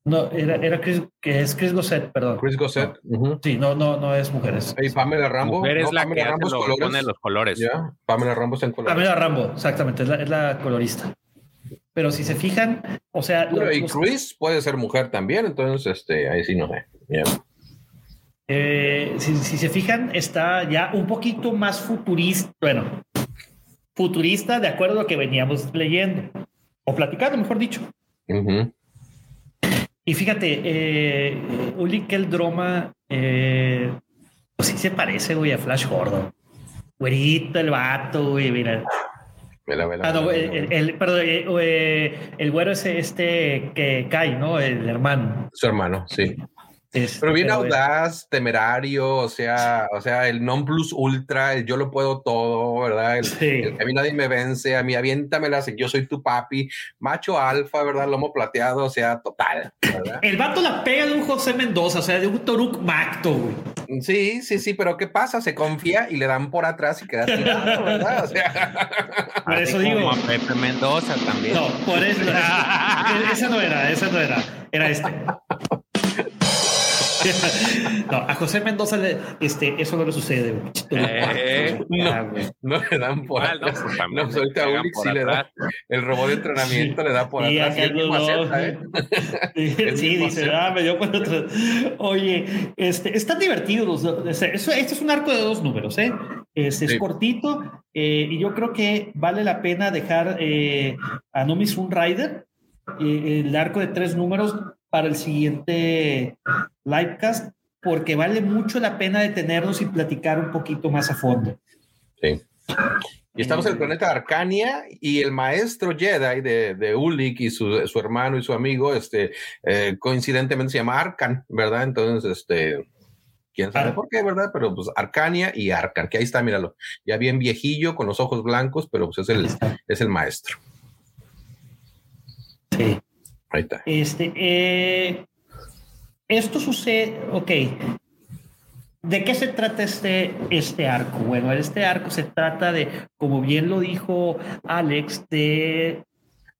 No, era, era Chris, que es Chris Gossett, perdón. Chris Gossett. ujú. Sí, no, no, no es mujeres. Hey, Pamela Rambo. Mujer es No, la Pamela que hace Rambo lo- colores. pone los colores. Pamela Rambo está en colores. Pamela Rambo, exactamente, es la, es la colorista. Pero si se fijan, o sea, Bueno, y los- Chris puede ser mujer también, entonces este, ahí sí no sé. Eh, si, si se fijan, está ya un poquito más futurista, bueno, futurista de acuerdo a lo que veníamos leyendo o platicando, mejor dicho. Ujú. Y fíjate, eh, Uli Keldroma, eh, pues sí se parece, güey, a Flash Gordon. Güerito el vato, güey, mira. Vela, vela, Ah, no, vela, el, vela. el, el- perdón, eh, eh, el güero es este que cae, ¿no? El hermano. Su hermano, sí. Este, Pero bien pero, audaz, temerario, o sea, o sea, el non plus ultra, el yo lo puedo todo, ¿verdad? El, Sí. el- a mí nadie me vence, a mí aviéntamelas, yo soy tu papi, macho alfa, ¿verdad? Lomo plateado, o sea, total, ¿verdad? El vato la pega de un José Mendoza, o sea, de un Toruk Macto, güey. Sí, sí, sí, pero ¿qué pasa? Se confía y le dan por atrás y queda tirado, ¿verdad? O sea, Por eso como digo. a Pepe Mendoza también. No, por eso. esa no era, esa no era. Era este. No, a José Mendoza le- este, eso no le sucede. Eh, Ah, güey. no le dan por igual, ¿no? atrás. Pues No, pues ahorita por sí le da. El robot de entrenamiento le da por Sí, atrás y él mismo no, acepta, ¿eh? Sí, sí, mismo dice, acepta. ah, me dio por atrás. Oye, este, están divertidos los dos. Este, eso- este es un arco de dos números, ¿eh? Este, Sí. Es cortito eh, y yo creo que vale la pena dejar eh, a Nomi Sun Rider eh, el arco de tres números para el siguiente livecast porque vale mucho la pena detenernos y platicar un poquito más a fondo. Sí. Y estamos en el planeta Arcania y el maestro Jedi de, de Ulik y su, su hermano y su amigo, este, eh, coincidentemente se llama Arcan, ¿verdad? Entonces, este, quién sabe por qué, ¿verdad? Pero pues Arcania y Arcan, que ahí está, míralo, ya bien viejillo, con los ojos blancos, pero pues es el, es el maestro. Sí. Ahí está. Este, eh, esto sucede, ok. ¿De qué se trata este, este arco? Bueno, este arco se trata de, como bien lo dijo Alex, de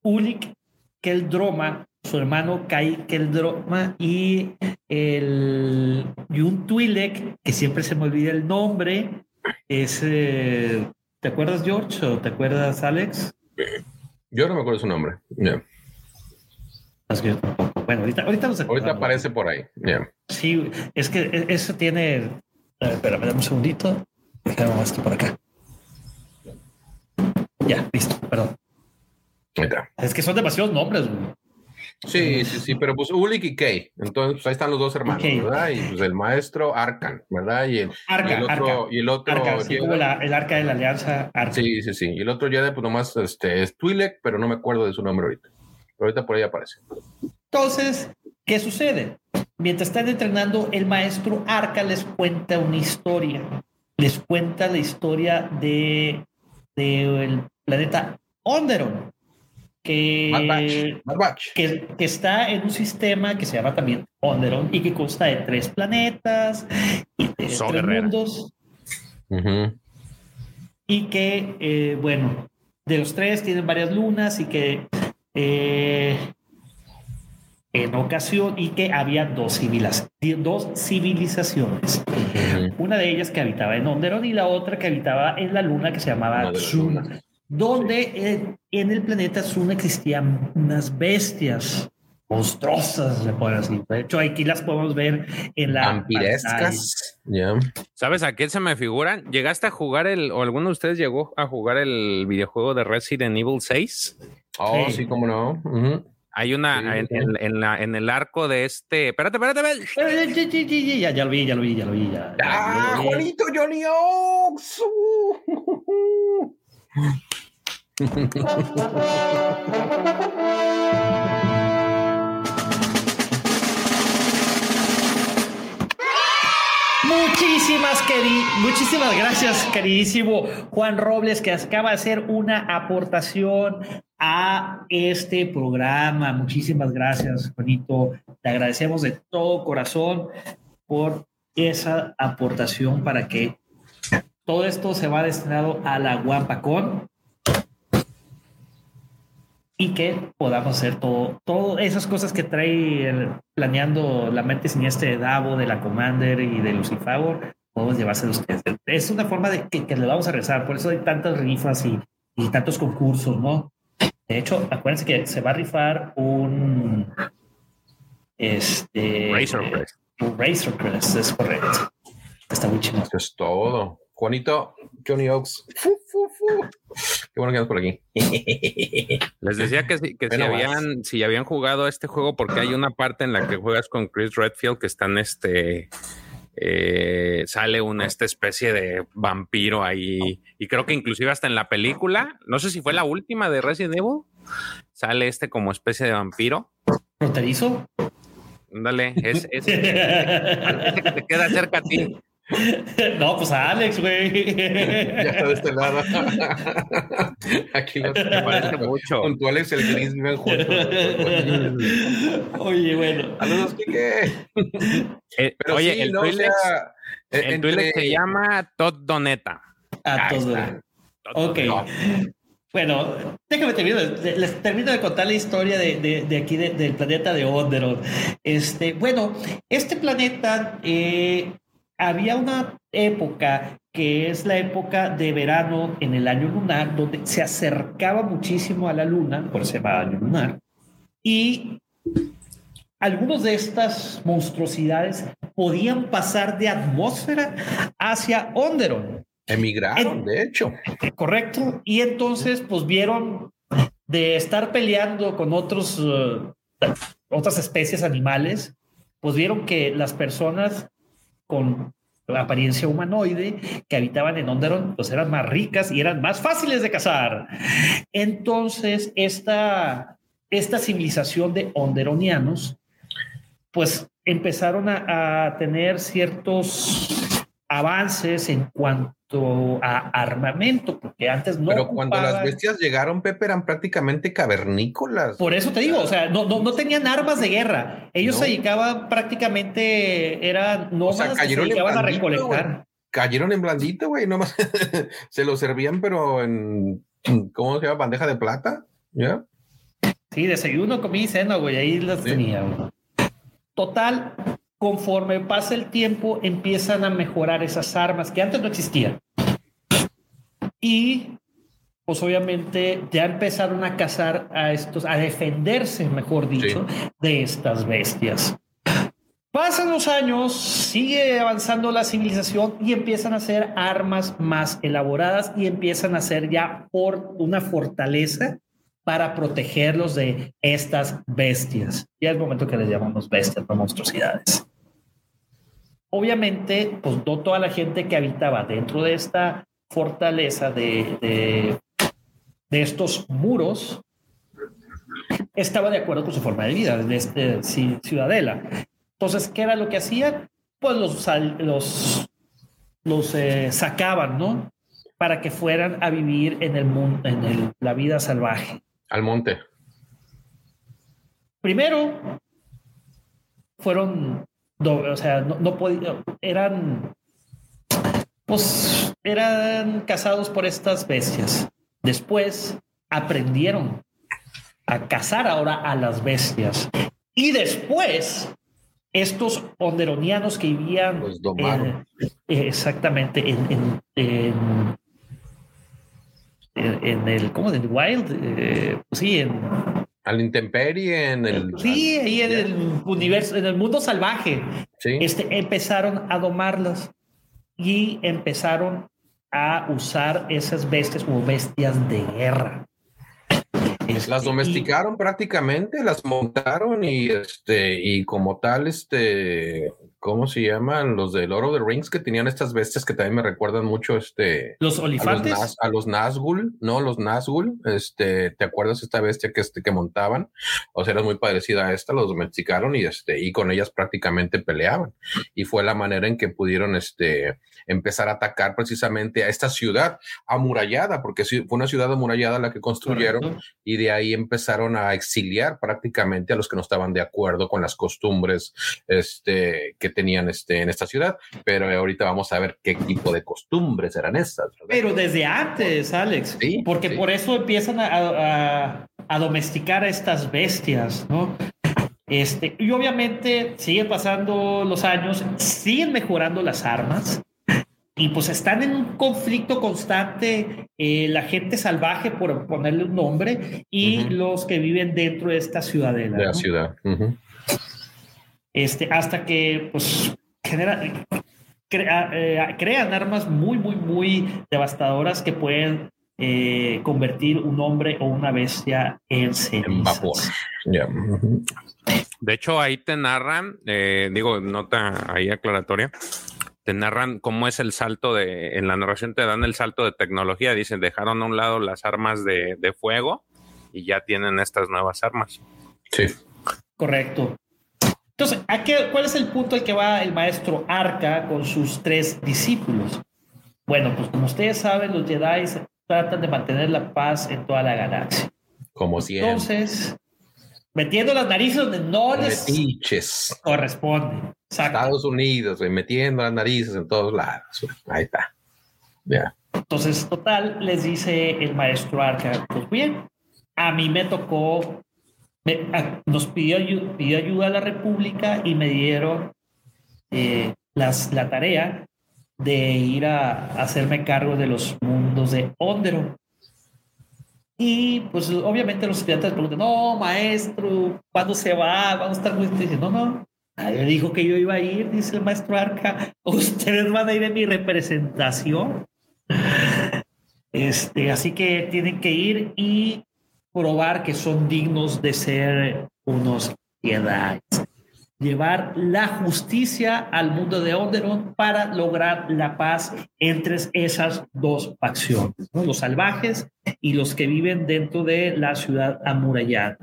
Ulik Keldroma, su hermano Kai Keldroma y el y un Twi'lek, que siempre se me olvida el nombre, es, eh, ¿te acuerdas George o te acuerdas Alex? Yo no me acuerdo su nombre. Ya. Es que yo tampoco. Bueno, ahorita, ahorita nos Ahorita aparece por ahí. Ya. Sí, es que e- eso tiene. A ver, espérame, dame un segundito. Déjame esto por acá. Ya, listo, perdón. Está. Es que son demasiados nombres, güey. Sí, sí, sí, pero pues Ulik y Kay. Entonces, pues ahí están los dos hermanos. ¿verdad? Y pues el maestro Arcan, ¿verdad? Y el, y Arca, el otro, Arca. y el otro Arca, Jedi- como la- el arca de la alianza Arca. Sí, sí, sí. Y el otro Jedi, pues nomás este, es Twi'lek, pero no me acuerdo de su nombre ahorita. Pero ahorita por ahí aparece. Entonces, ¿qué sucede? Mientras están entrenando, el maestro Arca les cuenta una historia. Les cuenta la historia de del planeta Onderon. Batch. Que Batch. que, que está en un sistema que se llama también Onderon y que consta de tres planetas y de So tres guerrera. mundos Ujú. y que, eh, bueno, de los tres tienen varias lunas y que eh, en ocasión y que había dos, civilas- dos civilizaciones. Una de ellas que habitaba en Onderon y la otra que habitaba en la luna que se llamaba Sun, donde eh, en el planeta Sun existían unas bestias monstruosas, se puede decir. De hecho, aquí las podemos ver en la. Vampirescas. Ya. ¿Sabes a qué se me figuran? ¿Llegaste a jugar el, o alguno de ustedes llegó a jugar el videojuego de Resident Evil 6? Oh, Sí. sí, cómo no. Hay una Sí, en, sí. en- en la, en el arco de este. Espérate, espérate, espérate. Eh, ya, ya, ya, ya, ya lo vi, ya lo vi, ya lo vi. Ya, ya ¡Ah, lo vi. Juanito Johnny Ox! Muchísimas, muchísimas gracias, queridísimo Juan Robles, que acaba de hacer una aportación a este programa. Muchísimas gracias, Juanito. Te agradecemos de todo corazón por esa aportación para que todo esto se va destinado a la Guampacón y que podamos hacer todo, todas esas cosas que trae el- planeando la mente siniestra de Davo, de la Commander y de Lucifagor, podemos llevárselos ustedes. Es una forma de que, que le vamos a rezar, por eso hay tantas rifas y, y tantos concursos, ¿no? De hecho, acuérdense que se va a rifar un este Razor Crest. un Razor Crest, es correcto. Está muy chido. Eso es todo. Juanito Johnny Ox. Fu, fu, fu. Qué bueno que andas por aquí. Les decía que, si, que si, habían, si habían jugado este juego, porque hay una parte en la que juegas con Chris Redfield que están este, eh, sale una esta especie de vampiro ahí y creo que inclusive hasta en la película, no sé si fue la última de Resident Evil, sale este como especie de vampiro. ¿Fronterizo? Ándale, es, es, que te queda cerca a ti. No, pues a Alex, güey. Ya de este lado. Aquí lo Me parece mucho. Con tu Alex el gris viven juntos. Oye, bueno. Saludos, Kike. Eh, Pero oye, sí, el ¿no? O Twilex, sea, el entre- Twilex se llama Todd Doneta. A Ahí todo. está. Todd Ok. Doneta. Bueno, déjame terminar, les termino de contar la historia de, de- de aquí, de- del planeta de Onderon. Este, bueno, este planeta eh, había una época que es la época de verano en el año lunar, donde se acercaba muchísimo a la luna, por eso se llama año lunar, y algunos de estas monstruosidades podían pasar de atmósfera hacia Onderon. Emigraron, de hecho. Correcto. Y entonces, pues vieron de estar peleando con otros, eh, otras especies animales, pues vieron que las personas con apariencia humanoide que habitaban en Onderon, pues eran más ricas y eran más fáciles de cazar. Entonces, esta, esta civilización de onderonianos, pues empezaron a, a tener ciertos avances en cuanto a armamento, porque antes no. Pero cuando las bestias llegaron, Pepe, eran prácticamente cavernícolas. Por eso te digo, o sea, no, no, no tenían armas de guerra. Ellos No. se dedicaban prácticamente, eran O sea, nómadas que se dedicaban a recolectar. Cayeron en blandito, güey, nomás se lo servían, pero en, ¿cómo se llama? Bandeja de plata, ¿ya? Sí, desayuno, comí y cena, güey, ahí las Sí. tenía. Total, conforme pasa el tiempo, empiezan a mejorar esas armas que antes no existían. Y, pues obviamente, ya empezaron a cazar a estos, a defenderse, mejor dicho, de estas bestias. Pasan los años, sigue avanzando la civilización y empiezan a hacer armas más elaboradas y empiezan a hacer ya por una fortaleza para protegerlos de estas bestias. Ya es el momento que les llamamos bestias, no monstruosidades. Obviamente, pues no toda la gente que habitaba dentro de esta fortaleza de, de, de estos muros estaba de acuerdo con su forma de vida, de este ci- ciudadela. Entonces, ¿qué era lo que hacían? Pues los, los, los eh, sacaban, ¿no? Para que fueran a vivir en el mundo, en el- la vida salvaje. Al monte. Primero, fueron, o sea, no, no podían, eran, pues, eran cazados por estas bestias. Después aprendieron a cazar ahora a las bestias. Y después, estos onderonianos que vivían Los domaron. en- eh, exactamente en, en, en, en- en el, ¿cómo? En el wild, eh, pues sí, en, Al intemperie, en el. Sí, ahí en el universo, en el mundo salvaje, Sí. este, empezaron a domarlas y empezaron a usar esas bestias como bestias de guerra. Este, Las y- domesticaron prácticamente, las montaron y este, y como tal, este, ¿cómo se llaman? Los de Lord of the Rings que tenían estas bestias que también me recuerdan mucho este los a los, olifantes. Naz- a los Nazgûl, no, los Nazgûl, este, ¿te acuerdas esta bestia que este que montaban? O sea, era muy parecida a esta, los domesticaron y este, y con ellas prácticamente peleaban. Y fue la manera en que pudieron este empezar a atacar precisamente a esta ciudad amurallada, porque fue una ciudad amurallada la que construyeron Correcto. y de ahí empezaron a exiliar prácticamente a los que no estaban de acuerdo con las costumbres este, que tenían este, en esta ciudad. Pero ahorita vamos a ver qué tipo de costumbres eran estas. ¿verdad? Pero desde antes, Alex, Sí, porque sí. por eso empiezan a, a- a domesticar a estas bestias, ¿no? Este, y obviamente siguen pasando los años, siguen mejorando las armas y pues están en un conflicto constante eh, la gente salvaje, por ponerle un nombre, y Ujú. los que viven dentro de esta ciudadela. de la ¿no? ciudad. Ujú. este, hasta que pues genera, crea- eh, crean armas muy, muy, muy devastadoras que pueden eh, convertir un hombre o una bestia en cenizas. En vapor. Ujú. De hecho, ahí te narran, eh, digo, nota ahí aclaratoria, te narran cómo es el salto de, en la narración te dan el salto de tecnología, dicen, dejaron a un lado las armas de, de fuego y ya tienen estas nuevas armas. Sí. Correcto. Entonces, ¿a qué, ¿cuál es el punto al que va el maestro Arca con sus tres discípulos? Bueno, pues como ustedes saben, los Jedi tratan de mantener la paz en toda la galaxia. Como siempre. Entonces, metiendo las narices donde no les Metiches. corresponde. Exacto. Estados Unidos, güey, metiendo las narices en todos lados. güey. Ahí está. Ya. Entonces, total, les dice el maestro Arca, pues bien, a mí me tocó, me- a- nos pidió, pidió ayuda a la República y me dieron eh, las, la tarea de ir a, a hacerme cargo de los mundos de Onderon. Y pues obviamente los estudiantes preguntan, no, maestro, ¿cuándo se va? Vamos a estar muy tristes. No, no, nadie dijo que yo iba a ir, dice el maestro Arca. Ustedes van a ir en mi representación. Este, así que tienen que ir y probar que son dignos de ser unos Jedi. Llevar la justicia al mundo de Onderon para lograr la paz entre esas dos facciones, ¿no? los salvajes y los que viven dentro de la ciudad amurallada.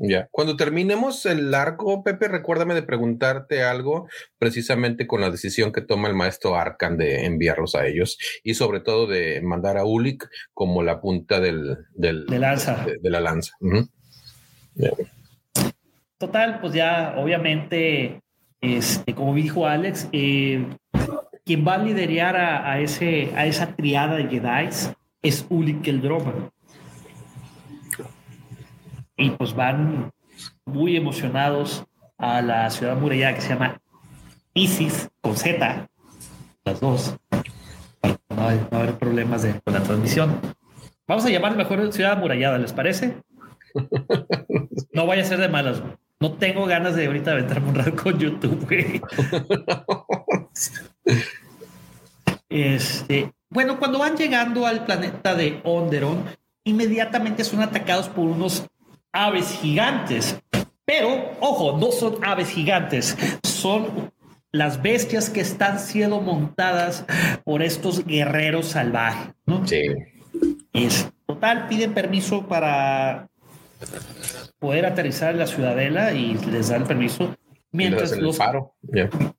Ya. Cuando terminemos el arco, Pepe, recuérdame de preguntarte algo precisamente con la decisión que toma el maestro Arcan de enviarlos a ellos y sobre todo de mandar a Ulik como la punta del, del- De lanza. de, de la lanza. Total, pues ya obviamente, este, como dijo Alex, eh, quien va a liderar a, a ese, a esa triada de Jedi es Ulik el Droma. Y pues van muy emocionados a la ciudad murallada que se llama Isis, con Z, las dos, para no, hay- no haber problemas de, con la transmisión. Vamos a llamar mejor ciudad amurallada, ¿les parece? No vaya a ser de malas. güey. No tengo ganas de ahorita aventarme un rato con YouTube, güey. Este, bueno, cuando van llegando al planeta de Onderon, inmediatamente son atacados por unos aves gigantes. Pero, ojo, no son aves gigantes, son las bestias que están siendo montadas por estos guerreros salvajes. ¿no? Sí. Es total, piden permiso para poder aterrizar en la ciudadela y les dan permiso. Mientras los,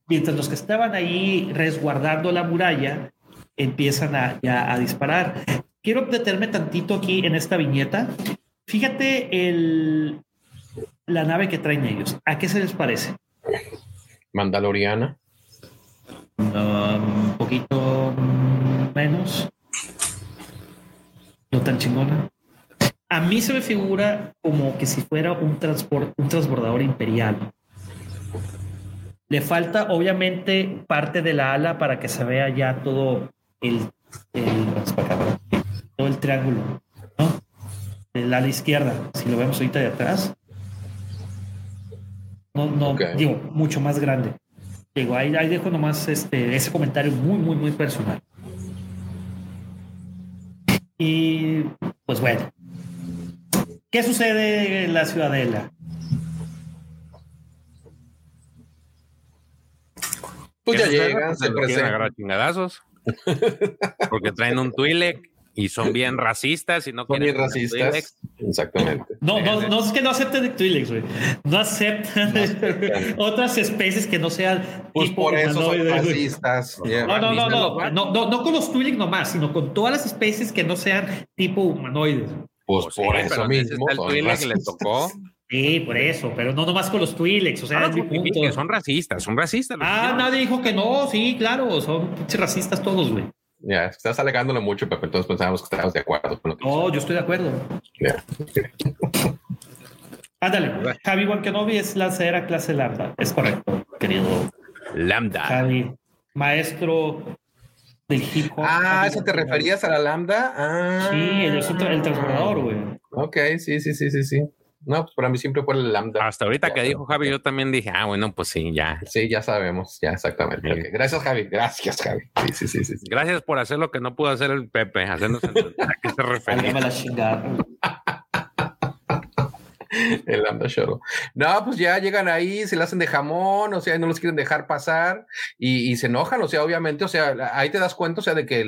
mientras los que estaban ahí resguardando la muralla empiezan a, ya a disparar. Quiero detenerme tantito aquí en esta viñeta. Fíjate el, la nave que traen ellos. ¿A qué se les parece? Mandaloriana. Um, un poquito menos. No tan chingona. A mí se me figura como que si fuera un, transport, un transbordador imperial. Le falta, obviamente, parte de la ala para que se vea ya todo el, el, todo el triángulo, ¿no? El ala izquierda, si lo vemos ahorita de atrás. No, no, digo, mucho más grande. Digo, ahí, ahí dejo nomás este, ese comentario muy, muy, muy personal. Y pues bueno, ¿qué sucede en la ciudadela? Pues ya llegan, Pues se presentan. chingadazos. Porque traen un Twi'lek y son bien racistas y no Son quieren bien racistas. Exactamente. No, no, no es que no acepten de Twi'leks, güey. No aceptan aceptan. otras especies que no sean Pues tipo por eso son racistas. No, no, no, no, Disney no, no, no con los Twi'leks nomás, sino con todas las especies que no sean tipo humanoides. Pues Pues por eso mismo. está el Twi'lek le tocó. Sí, por eso, pero no nomás con los Twi'leks, o sea, No son racistas, son racistas. Ah, nadie dijo que no, sí, claro, son racistas todos, güey. Ya, estás alegándolo mucho, Pepe. Entonces pensábamos que estabas de acuerdo con lo que No, yo estoy de acuerdo. Ya. Ándale, Javi Wankenobi es la cera clase lambda, es correcto, querido Lambda. Javi, maestro del hip hop. Ah, ¿eso te referías a la lambda? Ah. Sí, el, tra- el transbordador, güey. Ok, sí, sí, sí, sí, sí. No, pues para mí siempre fue el lambda. Hasta ahorita Ya, que dijo Javi, yo también dije, ah, bueno, pues sí, ya. Sí, ya sabemos, ya exactamente. Gracias, Javi. Gracias, Javi. Sí, sí, sí, sí. sí. Gracias por hacer lo que no pudo hacer el Pepe, hacernos entender a qué se refería. La el Lambda Shuttle. No, pues ya llegan ahí, se le hacen de jamón, o sea, no los quieren dejar pasar y, se enojan, o sea, obviamente, o sea, ahí te das cuenta, o sea, de que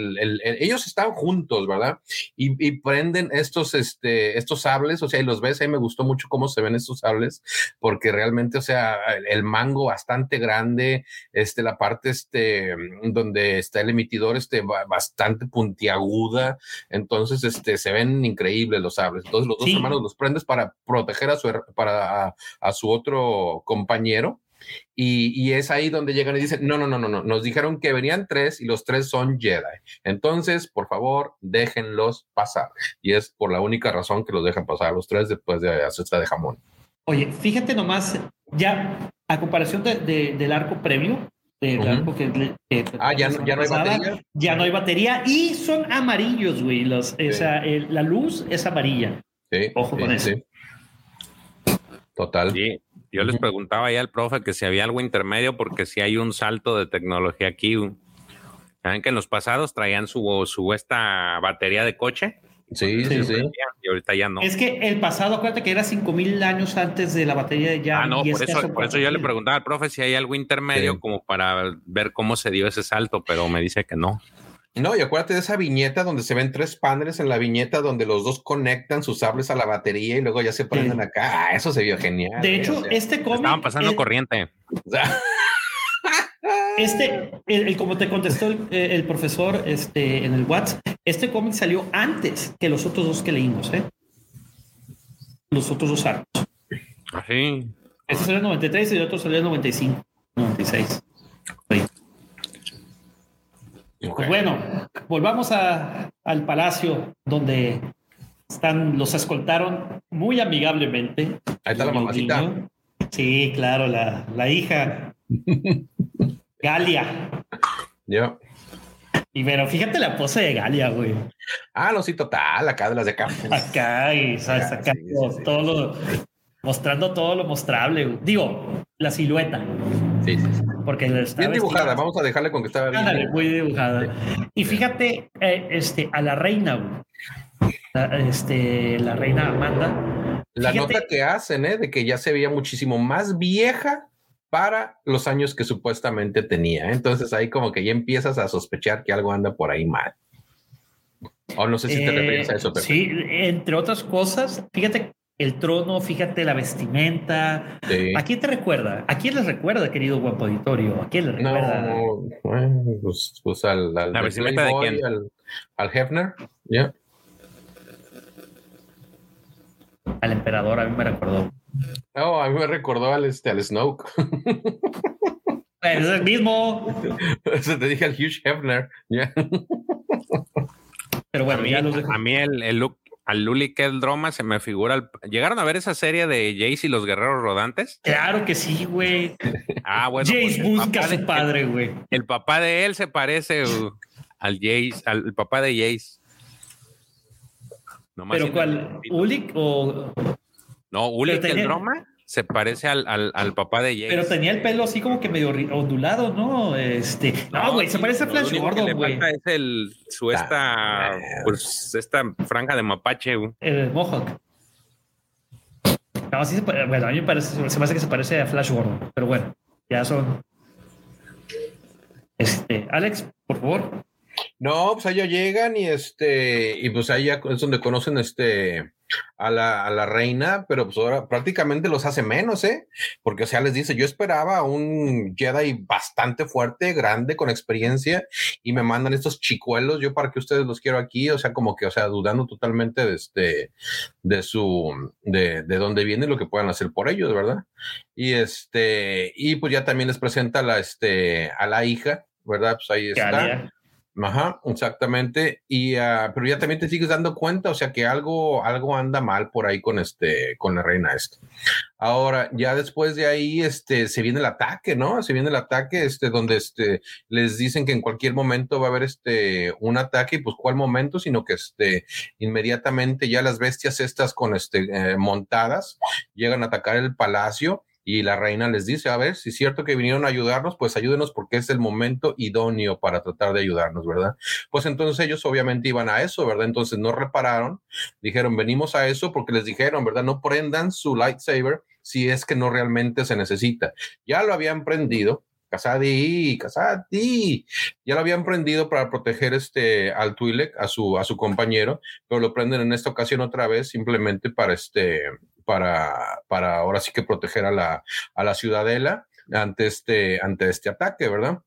ellos están juntos, ¿verdad? Y, prenden estos, este, estos sables, o sea, y los ves, ahí me gustó mucho cómo se ven estos sables, porque realmente, o sea, el mango bastante grande, este, la parte, este, donde está el emitidor, este, bastante puntiaguda, entonces, este, se ven increíbles los sables. Entonces, los dos hermanos los prendes para proteger a su, para, a, su otro compañero. Y, es ahí donde llegan y dicen, no, no, no, no, no, nos dijeron que venían tres y los tres son Jedi. Entonces, por favor, déjenlos pasar. Y es por la única razón que los dejan pasar a los tres después de hacer esta de jamón. Oye, fíjate nomás, ya a comparación del arco previo, del arco que, ah, ya, no, ya no hay batería. Ya no hay batería y son amarillos, güey. Los, esa, la luz es amarilla. Sí, Ojo con eso. Total. Sí. Yo les preguntaba ya al profe que si había algo intermedio, porque si hay un salto de tecnología aquí. Saben que en los pasados traían su, su esta batería de coche. Sí, sí, sí. Y ahorita ya no. Es que el pasado, acuérdate que era 5000 años antes de la batería de ya. Ah, no, por eso, por eso yo le preguntaba al profe si hay algo intermedio como para ver cómo se dio ese salto, pero me dice que no. No, y acuérdate de esa viñeta donde se ven tres paneles en la viñeta donde los dos conectan sus sables a la batería y luego ya se prenden acá. Ah, eso se vio genial. De ¿eh? hecho, este cómic. Estaban pasando corriente. Este, el, como te contestó el, profesor este, en el WhatsApp, este cómic salió antes que los otros dos que leímos, ¿eh? Los otros dos arcos. Así. Este salió en 93 y el otro salió en 95, 96. Pues bueno, volvamos al palacio donde están, los escoltaron muy amigablemente. Ahí está la mamacita. Sí, claro, la, la hija. Galia. Yo. Y pero fíjate la pose de Galia, güey. Ah, no, sí, total, acá de las de acá. Acá, y sabes, acá todo lo, mostrando todo lo mostrable. Digo, la silueta. Sí, sí, sí. Porque bien dibujada, vamos a dejarle con que estaba bien. muy dibujada. Y fíjate, eh, este, a la reina, la, este, la reina Amanda. La nota que hacen, ¿eh? De que ya se veía muchísimo más vieja para los años que supuestamente tenía. Entonces ahí como que ya empiezas a sospechar que algo anda por ahí mal. O no sé si te eh, refieres a eso. Sí, entre otras cosas, fíjate el trono, fíjate la vestimenta. ¿A quién te recuerda? ¿A quién les recuerda, querido guapo auditorio? ¿A quién le recuerda? No, pues, pues, al, al, ¿La vestimenta de quién? Al, Hefner, ¿ya? Al emperador, a mí me recordó. No, a mí me recordó al, este, al Snoke. es el mismo. Eso te dije al Hugh Hefner, ¿ya? Pero bueno, a mí, ya A mí el, el look al Luli drama se me figura. ¿Llegaron a ver esa serie de Jace y los guerreros rodantes? Claro que sí, güey. Ah, bueno. Jace pues, busca a su padre, güey. El, papá de él se parece uh, al Jace, al papá de Jace. ¿Pero cuál? ¿Ulik o.? No, Ulik el drama se parece al, al, al, papá de Jace. Pero tenía el pelo así como que medio ondulado, ¿no? Este, no, güey, se parece a Flash Gordon, güey. Es el, su esta, pues, esta franja de mapache, güey. El Mohawk. No, sí se bueno, a mí me parece, se me hace que se parece a Flash Gordon, pero bueno, ya son. Este, Alex, por favor. No, pues ellos llegan y este, y pues ahí es donde conocen este a la, a la, reina, pero pues ahora prácticamente los hace menos, ¿eh? Porque, o sea, les dice, yo esperaba un Jedi bastante fuerte, grande, con experiencia, y me mandan estos chicuelos, yo para que ustedes los quiero aquí, o sea, como que, o sea, dudando totalmente de este, de su, de, de dónde viene lo que puedan hacer por ellos, ¿verdad? Y este, y pues ya también les presenta la, este, a la hija, ¿verdad? Pues ahí está. Ajá, exactamente. Y, uh, pero ya también te sigues dando cuenta, o sea que algo, algo anda mal por ahí con este, con la reina esta. Ahora, ya después de ahí, este, se viene el ataque, ¿no? Se viene el ataque, este, donde este, les dicen que en cualquier momento va a haber este, un ataque, y pues cuál momento, sino que este, inmediatamente ya las bestias estas con este, eh, montadas llegan a atacar el palacio y la reina les dice, a ver, si es cierto que vinieron a ayudarnos, pues ayúdenos porque es el momento idóneo para tratar de ayudarnos, ¿verdad? Pues entonces ellos obviamente iban a eso, ¿verdad? Entonces no repararon, dijeron, venimos a eso porque les dijeron, ¿verdad? No prendan su lightsaber si es que no realmente se necesita. Ya lo habían prendido, Casadi, Casadi. Ya lo habían prendido para proteger este al Twi'lek, a su, a su compañero, pero lo prenden en esta ocasión otra vez simplemente para este, para, para ahora sí que proteger a la, a la ciudadela ante este, ante este ataque, ¿verdad?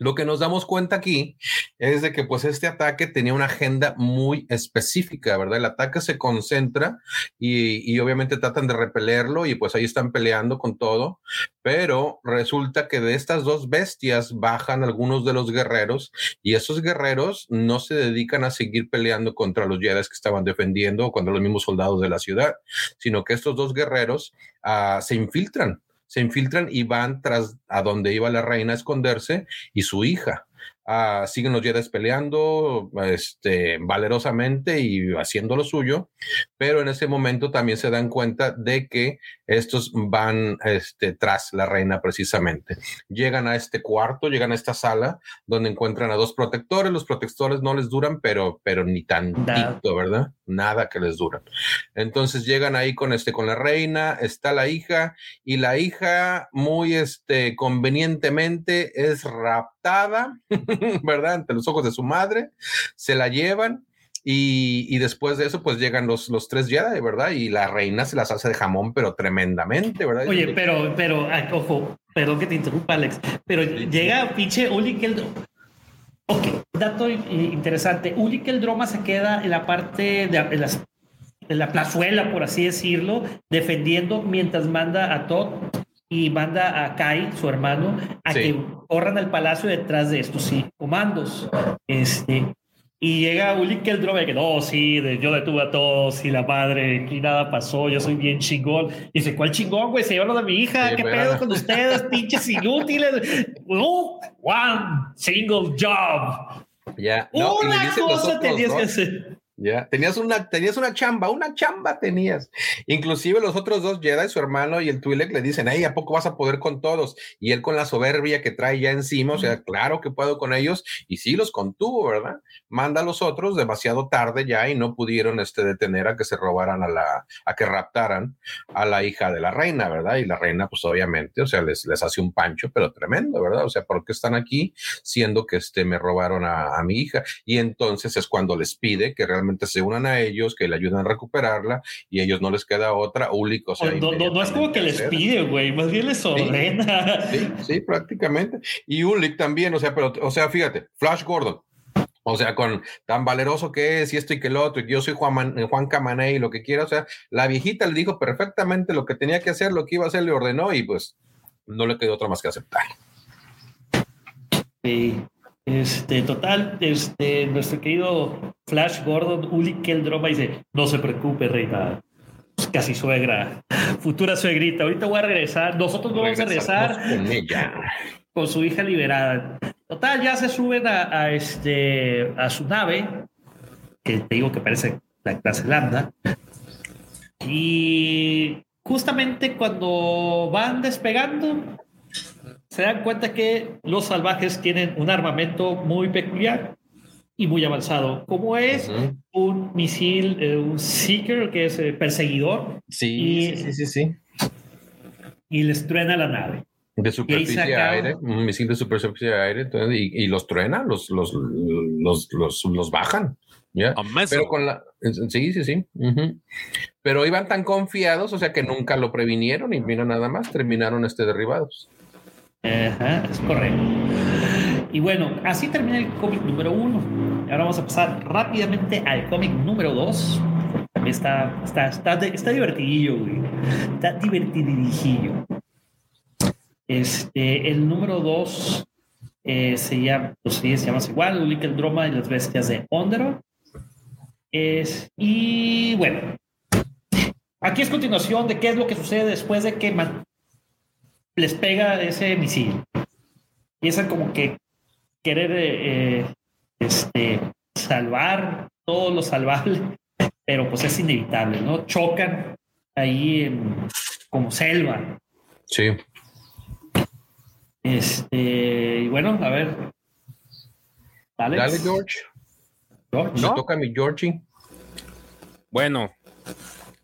Lo que nos damos cuenta aquí es de que pues este ataque tenía una agenda muy específica, ¿verdad? El ataque se concentra y, y, obviamente tratan de repelerlo y pues ahí están peleando con todo, pero resulta que de estas dos bestias bajan algunos de los guerreros y esos guerreros no se dedican a seguir peleando contra los Jedi que estaban defendiendo o contra los mismos soldados de la ciudad, sino que estos dos guerreros uh, se infiltran se infiltran y van tras a donde iba la reina a esconderse y su hija. Uh, siguen los Jedi peleando este, valerosamente y haciendo lo suyo, pero en ese momento también se dan cuenta de que estos van este, tras la reina precisamente. Llegan a este cuarto, llegan a esta sala donde encuentran a dos protectores. Los protectores no les duran, pero, pero ni tantito, ¿verdad? Nada que les duran. Entonces llegan ahí con, este, con la reina, está la hija y la hija muy este, convenientemente es raptada, ¿verdad? Ante los ojos de su madre, se la llevan y, y, después de eso, pues llegan los, los tres Jedi, ¿verdad? Y la reina se las hace de jamón, pero tremendamente, ¿verdad? Oye, pero, pero, ojo, perdón que te interrumpa, Alex, pero sí, llega sí. pinche Uli Keldroma. Ok, dato interesante. Uli Keldroma se queda en la parte de, de, las, de la plazuela, por así decirlo, defendiendo mientras manda a Todd y manda a Kai, su hermano, a sí. que corran al palacio detrás de estos sí, comandos. Este, y llega Uli Keldrome que no, sí, de, yo detuve a todos y la madre, aquí nada pasó, yo soy bien chingón. Y dice, ¿cuál chingón, güey? Se llevaron a mi hija, sí, ¿qué pedo con ustedes, pinches inútiles? No, one single job. Ya, no, Una cosa tenías que hacer. Ya, tenías una, tenías una chamba, una chamba tenías. Inclusive los otros dos Jedi, su hermano y el Twi'lek le dicen, hey, ¿a poco vas a poder con todos? Y él con la soberbia que trae ya encima, o sea, claro que puedo con ellos, y sí los contuvo, ¿verdad? Manda a los otros demasiado tarde ya y no pudieron este, detener a que se robaran a la, a que raptaran a la hija de la reina, ¿verdad? Y la reina, pues obviamente, o sea, les, les hace un pancho, pero tremendo, ¿verdad? O sea, ¿por qué están aquí siendo que este, me robaron a, a mi hija? Y entonces es cuando les pide que realmente se unan a ellos, que le ayudan a recuperarla y a ellos no les queda otra. Ulic, o sea, no, no, no, es como que les pide, güey, más bien les ordena. Sí, sí, sí, prácticamente. Y Ulic también, o sea, pero, o sea, fíjate, Flash Gordon. O sea, con tan valeroso que es y esto y que el otro, y yo soy Juan, Man, Juan Camané y lo que quiera. O sea, la viejita le dijo perfectamente lo que tenía que hacer, lo que iba a hacer, le ordenó y pues no le quedó otra más que aceptar. Sí. Este, total, este, nuestro querido Flash Gordon, Uli Keldroma dice, no se preocupe, reina, casi suegra, futura suegrita, ahorita voy a regresar, nosotros no vamos a regresar con ella. Con su hija liberada. Total, ya se suben a, a, este, a su nave, que te digo que parece la clase Lambda, y justamente cuando van despegando, se dan cuenta que los salvajes tienen un armamento muy peculiar y muy avanzado, como es uh -huh. un misil, eh, un Seeker, que es eh, perseguidor. Sí, y, sí, sí, sí. Y les truena la nave. De superficie saca... aire, un misil de superficie aire, entonces, y, y, los truena, los, los, los, los, los bajan. ¿ya? Pero con la. Sí, sí, sí. Uh -huh. Pero iban tan confiados, o sea que nunca lo previnieron y mira nada más, terminaron este derribados. Ajá, es correcto. Y bueno, así termina el cómic número uno. Ahora vamos a pasar rápidamente al cómic número dos. También está, está, está, está divertidillo, güey. Está divertidillo. Este, el número dos eh, se llama, pues sí, se llama igual, Ulick el Droma y las bestias de Ondero. Es, y bueno, aquí es continuación de qué es lo que sucede después de que les pega ese misil. Y como que querer eh, este, salvar todo lo salvable, pero pues es inevitable, ¿no? Chocan ahí en, como selva. Sí. Este, y bueno, a ver. Dale, George. George. ¿No? toca mi Georgie. Bueno,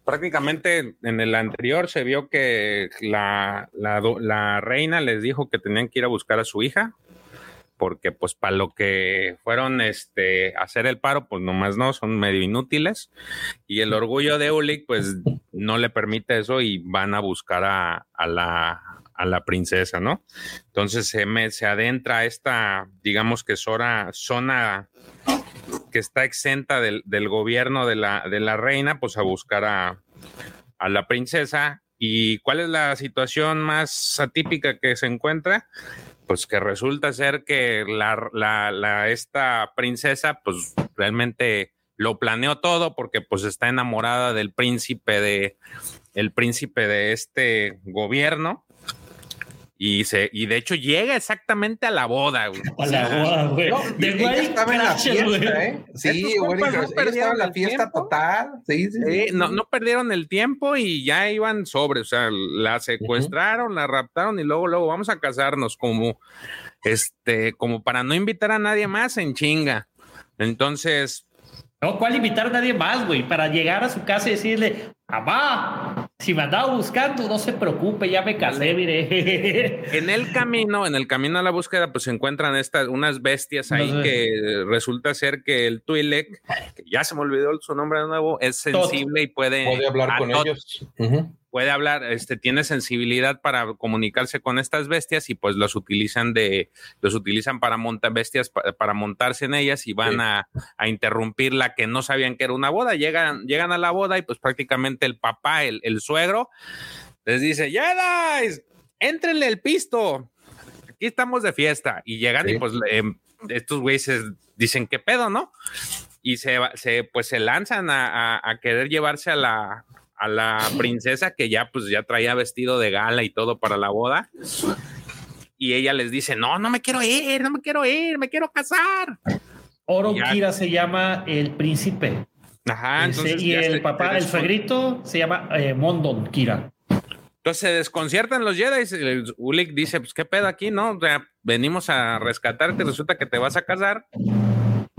prácticamente en el anterior se vio que la, la, reina les dijo que tenían que ir a buscar a su hija, porque pues para lo que fueron este hacer el paro, pues nomás no, son medio inútiles. Y el orgullo de Ulik, pues no le permite eso y van a buscar a, la, a la princesa, ¿no? Entonces se, me, se adentra esta, digamos que zona, zona que está exenta del, gobierno de la, reina, pues a buscar a, la princesa. ¿Y cuál es la situación más atípica que se encuentra? Pues que resulta ser que esta princesa, pues realmente lo planeó todo porque pues está enamorada del príncipe de el príncipe de este gobierno y, se, y de hecho llega exactamente a la boda, güey. A la boda, güey. de estaba en la fiesta, ¿eh? Sí, güey. No estaba en la fiesta total. Sí, sí, no, no perdieron el tiempo y ya iban sobre. O sea, la secuestraron, la raptaron y luego, luego vamos a casarnos como, este, como para no invitar a nadie más en chinga. Entonces, no, ¿cuál invitar a nadie más, güey? Para llegar a su casa y decirle, mamá, si me andaba buscando, no se preocupe, ya me casé, mire. En el camino, en el camino a la búsqueda, pues se encuentran estas, unas bestias ahí que resulta ser que el Twi'lek, que ya se me olvidó su nombre de nuevo, es sensible y puede... Puede hablar con ellos puede hablar, este, tiene sensibilidad para comunicarse con estas bestias y pues los utilizan de, los utilizan para montar bestias, para, montarse en ellas y van a, interrumpir la que no sabían que era una boda. Llegan, llegan a la boda y pues prácticamente el papá, el, suegro, les dice, ya entrenle el pisto, aquí estamos de fiesta. Y llegan y pues em, estos güeyes dicen, ¿qué pedo, no? Y se, se pues se lanzan a querer llevarse a la, a la princesa que ya pues ya traía vestido de gala y todo para la boda. Y ella les dice, no, no me quiero ir, no me quiero ir, me quiero casar. Oro Kira se llama el príncipe. Ajá, entonces y el papá, el suegrito, se llama eh, Mondon Kira. Entonces se desconciertan los Jedi. Ulik dice: Pues qué pedo aquí, ¿no? O sea, venimos a rescatarte, resulta que te vas a casar.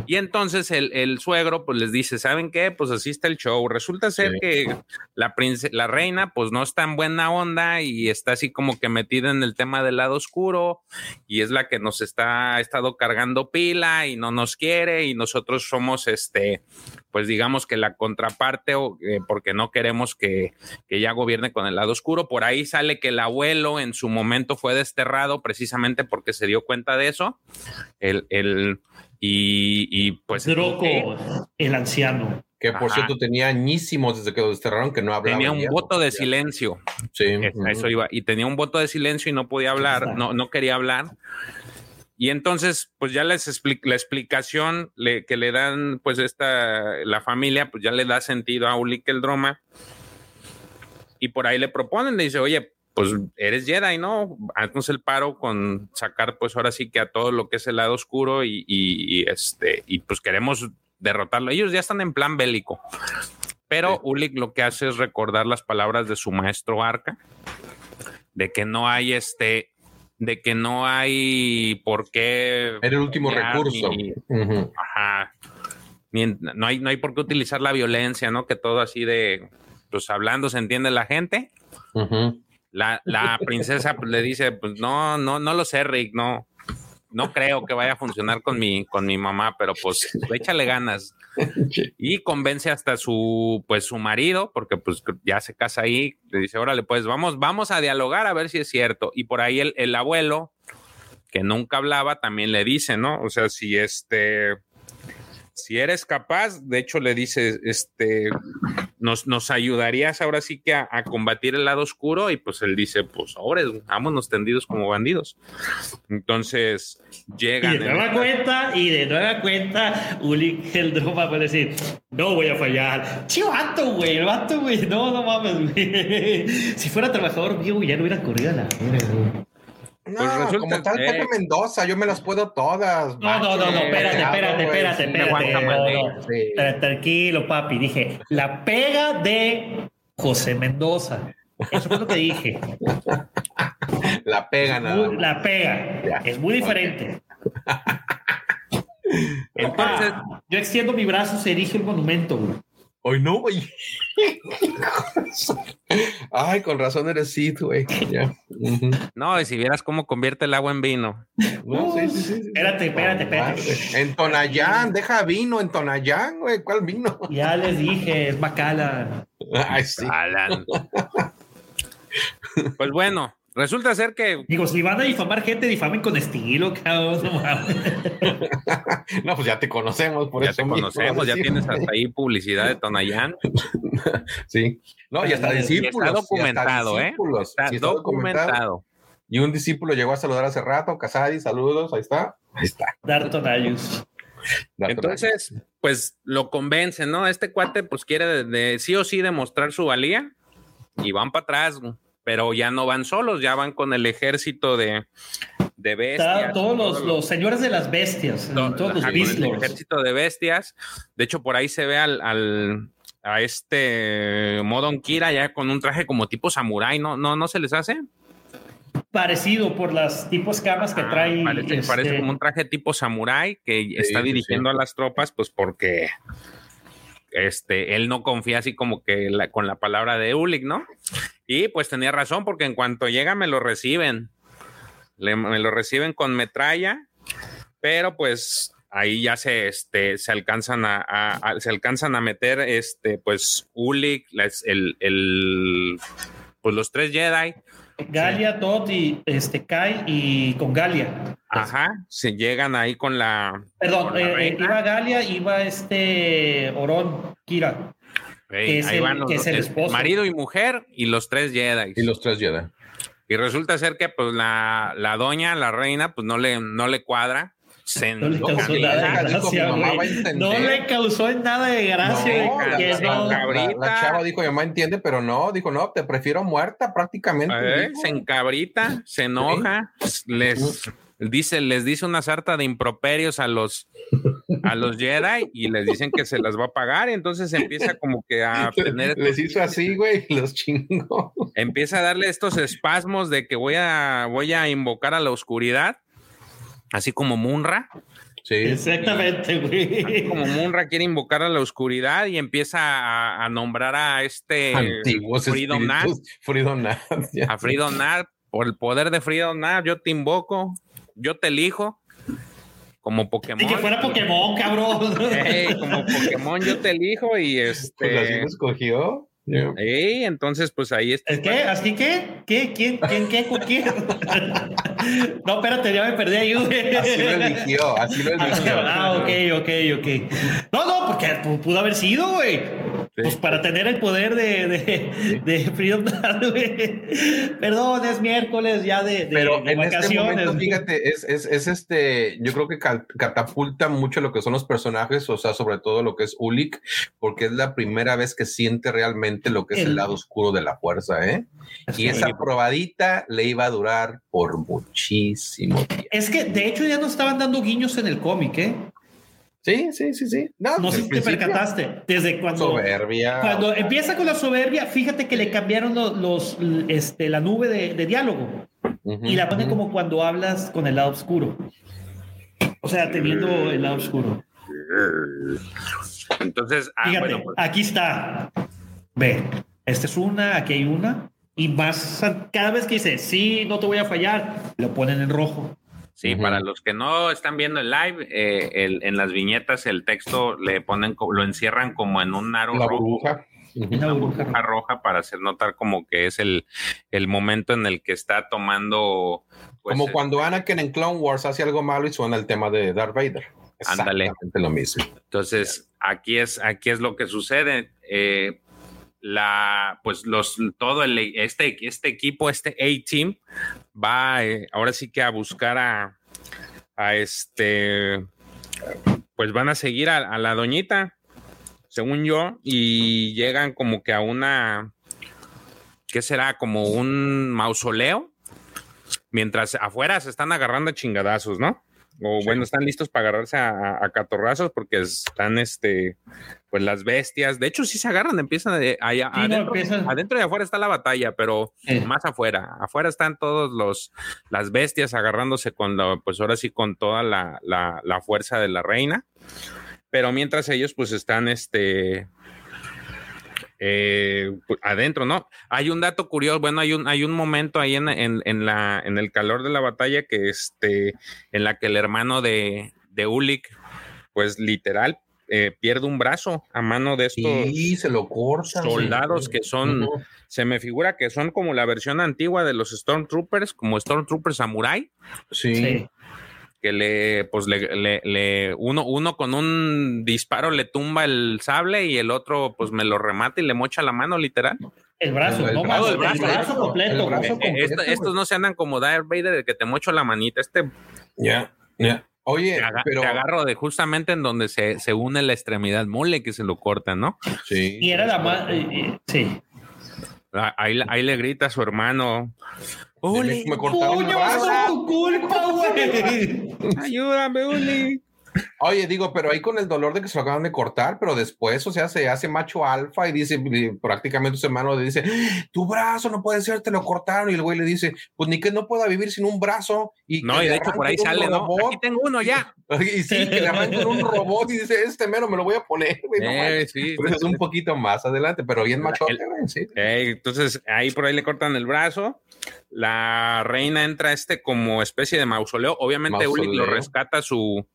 Y entonces el, suegro pues les dice, ¿saben qué? Pues así está el show. Resulta ser que la, la reina pues no está en buena onda y está así como que metida en el tema del lado oscuro y es la que nos está ha estado cargando pila y no nos quiere y nosotros somos este pues digamos que la contraparte eh, porque no queremos que, que ya gobierne con el lado oscuro. Por ahí sale que el abuelo en su momento fue desterrado precisamente porque se dio cuenta de eso. El, el, y, pues. Droco, el anciano. Que por cierto tenía añísimos desde que lo desterraron que no hablaba. Tenía un voto de silencio. Sí. Eso iba. Y tenía un voto de silencio y no podía hablar, no, no quería hablar. Y entonces, pues ya les explico la explicación que le dan, pues esta, la familia, pues ya le da sentido a Ulik el drama. Y por ahí le proponen, le dice, oye, pues eres Jedi, ¿no? Haznos el paro con sacar, pues ahora sí que a todo lo que es el lado oscuro y, este, y pues queremos derrotarlo. Ellos ya están en plan bélico. Pero Ulik lo que hace es recordar las palabras de su maestro Arca, de que no hay este, de que no hay por qué. Era el último recurso. Ajá. no, hay, no hay por qué utilizar la violencia, ¿no? Que todo así de, pues hablando se entiende la gente. La, la princesa pues, le dice, pues no, no, no lo sé, Rick, no, no creo que vaya a funcionar con mi, con mi mamá, pero pues échale ganas. Y convence hasta su, pues su marido, porque pues ya se casa ahí, le dice, órale, pues vamos, vamos a dialogar a ver si es cierto. Y por ahí el, el abuelo, que nunca hablaba, también le dice, ¿no? O sea, si este, si eres capaz, de hecho le dice, este, nos, nos ayudarías ahora sí que a, combatir el lado oscuro y pues él dice, pues ahora vámonos tendidos como bandidos. Entonces llegan. Y de nueva cuenta, y de nueva cuenta, Uli Geldroma va a decir, no voy a fallar. Chivo vato, güey, vato, güey, no, no mames, güey. Si fuera trabajador vivo ya no hubiera corrido a la no, pues resulta, como tal Pepe Mendoza, yo me las puedo todas. No, no, no, no, espérate, espérate, espérate, espérate. Tranquilo, papi. Dije, la pega de José Mendoza. Eso fue lo que dije. La pega nada. Muy- la pega. Ya. Es muy diferente. Entonces, Ah, yo extiendo mi brazo, se erige el monumento, güey. Hoy no, güey. Ay, con razón eres Sid, güey. No, y si vieras cómo convierte el agua en vino. No, sí, sí, sí, sí. Espérate, espérate, espérate. En Tonayán, deja vino en Tonayán, güey. ¿Cuál vino? Ya les dije, es Macala. Ay, sí. Alan. Pues bueno, resulta ser que Digo, si van a difamar gente, difamen con estilo, cabrón. no. No, pues ya te conocemos, por ya eso te mismo, conocemos, ya tienes hasta ahí publicidad de Tonayán. Sí. No, y hasta está discípulos. Y está documentado, ¿eh? discípulos. Está Sí, documentado. Y un discípulo llegó a saludar hace rato, Casadi, saludos, ahí está. Ahí está. Darton Ayus. Entonces, pues lo convence, ¿no? Este cuate pues quiere de, de sí o sí demostrar su valía y van para atrás, güey. Pero ya no van solos, ya van con el ejército de, de bestias. Está- todos los, los señores de las bestias, to- todos los ajá, con el ejército de bestias. De hecho, por ahí se ve al, al- a este Modon Kira ya con un traje como tipo samurái, ¿no? ¿No, no se les hace? Parecido por las tipos camas que Ah, trae. parece, este, parece como un traje tipo samurái que está sí, dirigiendo a las tropas, pues porque este, él no confía así como que la- con la palabra de Ulik, ¿no? Y pues tenía razón, porque en cuanto llega me lo reciben. Le- me lo reciben con metralla, pero pues ahí ya se, este, se alcanzan a, a- a- se alcanzan a meter este, pues las- el, el- pues los tres Jedi, Galia, Todd y este, Kai y con Galia. ajá, se llegan ahí con la, Perdón, Con la eh, eh, iba Galia, iba este Orón, Kira. Ey, Que es ahí el- van los que es el esposo. marido y mujer y los tres Jedi. Y los tres Jedi. Y resulta ser que pues la, la doña, la reina, pues no le, no le cuadra. Se No le causó nada de dijo, gracia. No le causó nada de gracia. No, la, que la- no. la- chava dijo, mi mamá entiende, pero no, dijo, no, te prefiero muerta prácticamente. Eh, dijo. se encabrita, se enoja, les dice, les dice una sarta de improperios a los a los Jedi y les dicen que se las va a pagar, y entonces empieza como que a tener Les hizo así, güey, los chingó. empieza a darle estos espasmos de que voy a voy a invocar a la oscuridad, así como Munra. Sí. Exactamente, güey. como Munra quiere invocar a la oscuridad y empieza a, a nombrar a este Antiguos Freedom Nat, a Freedom Nat, por el poder de Freedom Nat, yo te invoco, yo te elijo como Pokémon. Y que fuera Pokémon, cabrón. Ey, como Pokémon yo te elijo y Pues así este lo escogió. Ya. ey, entonces pues ahí está. ¿Es qué? ¿Así qué? ¿Qué? ¿Quién? ¿Quién? ¿Qué? ¿Con quién? no, espérate, ya me perdí ahí, güey. Así lo eligió, así lo eligió. Ah, ok, ok, ok. No, no, porque pu- pudo haber sido, güey. Pues para tener el poder de, de, de Freedom. Perdón, es miércoles ya de, de, Pero en este vacaciones. momento, fíjate, es, es, es este, yo creo que catapulta mucho lo que son los personajes, o sea, sobre todo lo que es Ulik, porque es la primera vez que siente realmente lo que es el, El- lado oscuro de la fuerza, ¿eh? Y esa probadita le iba a durar por muchísimo tiempo. Es que de hecho ya nos estaban dando guiños en el cómic, ¿eh? Sí, sí, sí, sí. No desde sé si te percataste. Desde cuando. Soberbia. Cuando empieza con la soberbia, fíjate que le cambiaron los, los, este, la nube de, de diálogo Ujú, y la pone ujú. como cuando hablas con el lado oscuro. O sea, teniendo el lado oscuro. Entonces, ah, Fíjate, bueno, pues, aquí está. Ve, esta es una, aquí hay una. Y más, cada vez que dice, sí, no te voy a fallar, lo ponen en rojo. Sí, para los que no están viendo el live, eh, el- en las viñetas el texto le ponen, lo encierran como en un aro La rojo. burbuja. Una burbuja roja para hacer notar como que es el, el momento en el que está tomando pues, Como eh, cuando Anakin en Clone Wars hace algo malo y suena el tema de Darth Vader. Ándale. Exactamente lo mismo. Entonces, aquí es, aquí es lo que sucede. Eh, la, pues los, todo el, este, este equipo, este A-Team, va eh, ahora sí que a buscar a, a este, pues van a seguir a, a la doñita, según yo, y llegan como que a una, ¿qué será? Como un mausoleo, mientras afuera se están agarrando chingadazos, ¿no? O bueno, están listos para agarrarse a, a, catorrazos porque están, este, pues las bestias. De hecho, sí se agarran, empiezan de allá. adentro, adentro, y afuera está la batalla, pero más afuera. Afuera están todos los, las bestias agarrándose con, la, pues ahora sí, con toda la, la, la fuerza de la reina. Pero mientras ellos, pues están, este, eh, adentro, ¿no? Hay un dato curioso, bueno, hay un, hay un momento ahí en, en, la, en el calor de la batalla que este, en la que el hermano de, de Ulik, pues literal, eh, pierde un brazo a mano de estos se lo soldados que son, se me figura que son como la versión antigua de los Stormtroopers, como Stormtroopers Samurai. sí que le, pues le, le, uno, uno con un disparo le tumba el sable y el otro pues me lo remata y le mocha la mano literal. El brazo, no brazo, el, brazo, completo. estos no se andan como Darth Vader, de que te mocho la manita. Este. Ya, ya. Oye, pero. Te agarro de justamente en donde se, se, une la extremidad mole que se lo corta, ¿no? Sí. Y era la más. Sí. Ahí, ahí, le grita a su hermano, Uli, me cortaron brazo. tu culpa, güey. Ayúdame, Uli. Oye, digo, pero ahí con el dolor de que se lo acaban de cortar, pero después, o sea, se hace macho alfa y dice, prácticamente su hermano le dice, tu brazo no puede ser, te lo cortaron. Y el güey le dice, pues ni que no pueda vivir sin un brazo. Y no, y de hecho por ahí sale, ¿no? Aquí tengo uno ya. Y sí, que le arrancan un robot y dice, este mero me lo voy a poner. Güey, eh, sí, pues es un poquito más adelante, pero bien macho. Sí. Eh, entonces, ahí por ahí le cortan el brazo. La reina entra este como especie de mausoleo. Obviamente, Uli lo rescata su,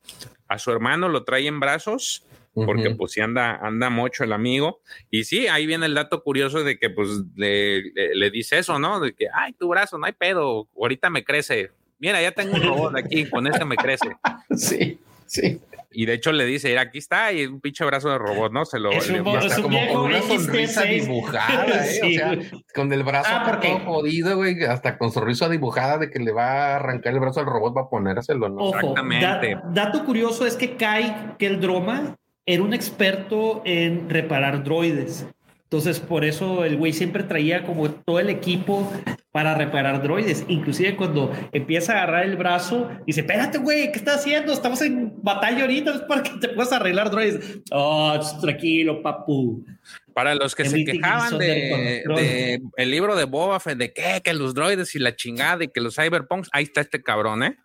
a su hermano, lo trae en brazos, porque pues sí anda, anda mucho el amigo. Y sí, ahí viene el dato curioso de que pues le, le, dice eso, ¿no? De que, ay, tu brazo, no hay pedo, ahorita me crece. Mira, ya tengo un robot aquí, con este me crece. Sí, sí. Y de hecho le dice, aquí está, y un pinche brazo de robot, ¿no? Se lo es un, como con una sonrisa dibujada, ¿eh? O sea, con el brazo ah, todo jodido, güey, hasta con sonrisa dibujada de que le va a arrancar el brazo al robot, va a ponérselo, ¿no? Exactamente. dato curioso es que Kai, que el Droma, era un experto en reparar droides. Entonces, por eso el güey siempre traía como todo el equipo para reparar droides. Inclusive cuando empieza a agarrar el brazo, dice, espérate, güey, ¿qué estás haciendo? Estamos en batalla ahorita, es para que te puedas arreglar droides. Oh, tranquilo, papu. Para los que se quejaban de, el libro de Boba Fett, de que, que los droides y la chingada y que los cyberpunks, ahí está este cabrón, ¿eh?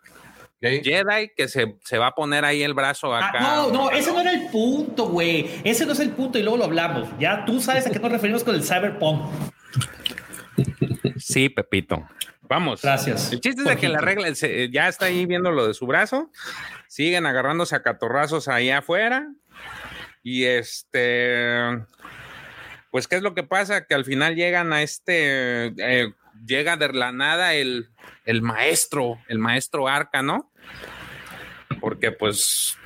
Jedi que se, se, va a poner ahí el brazo ah, acá. no, no, ese no era el punto, güey. Ese no es el punto y luego lo hablamos. Ya tú sabes a qué nos referimos con el cyberpunk. Sí, Pepito. Vamos. Gracias. El chiste es de que la regla ya está ahí viendo lo de su brazo. Siguen agarrándose a catorrazos ahí afuera. Y este. Pues, ¿qué es lo que pasa? Que al final llegan a este. Eh, llega de la nada el, el maestro, el maestro Arca, ¿no? Porque pues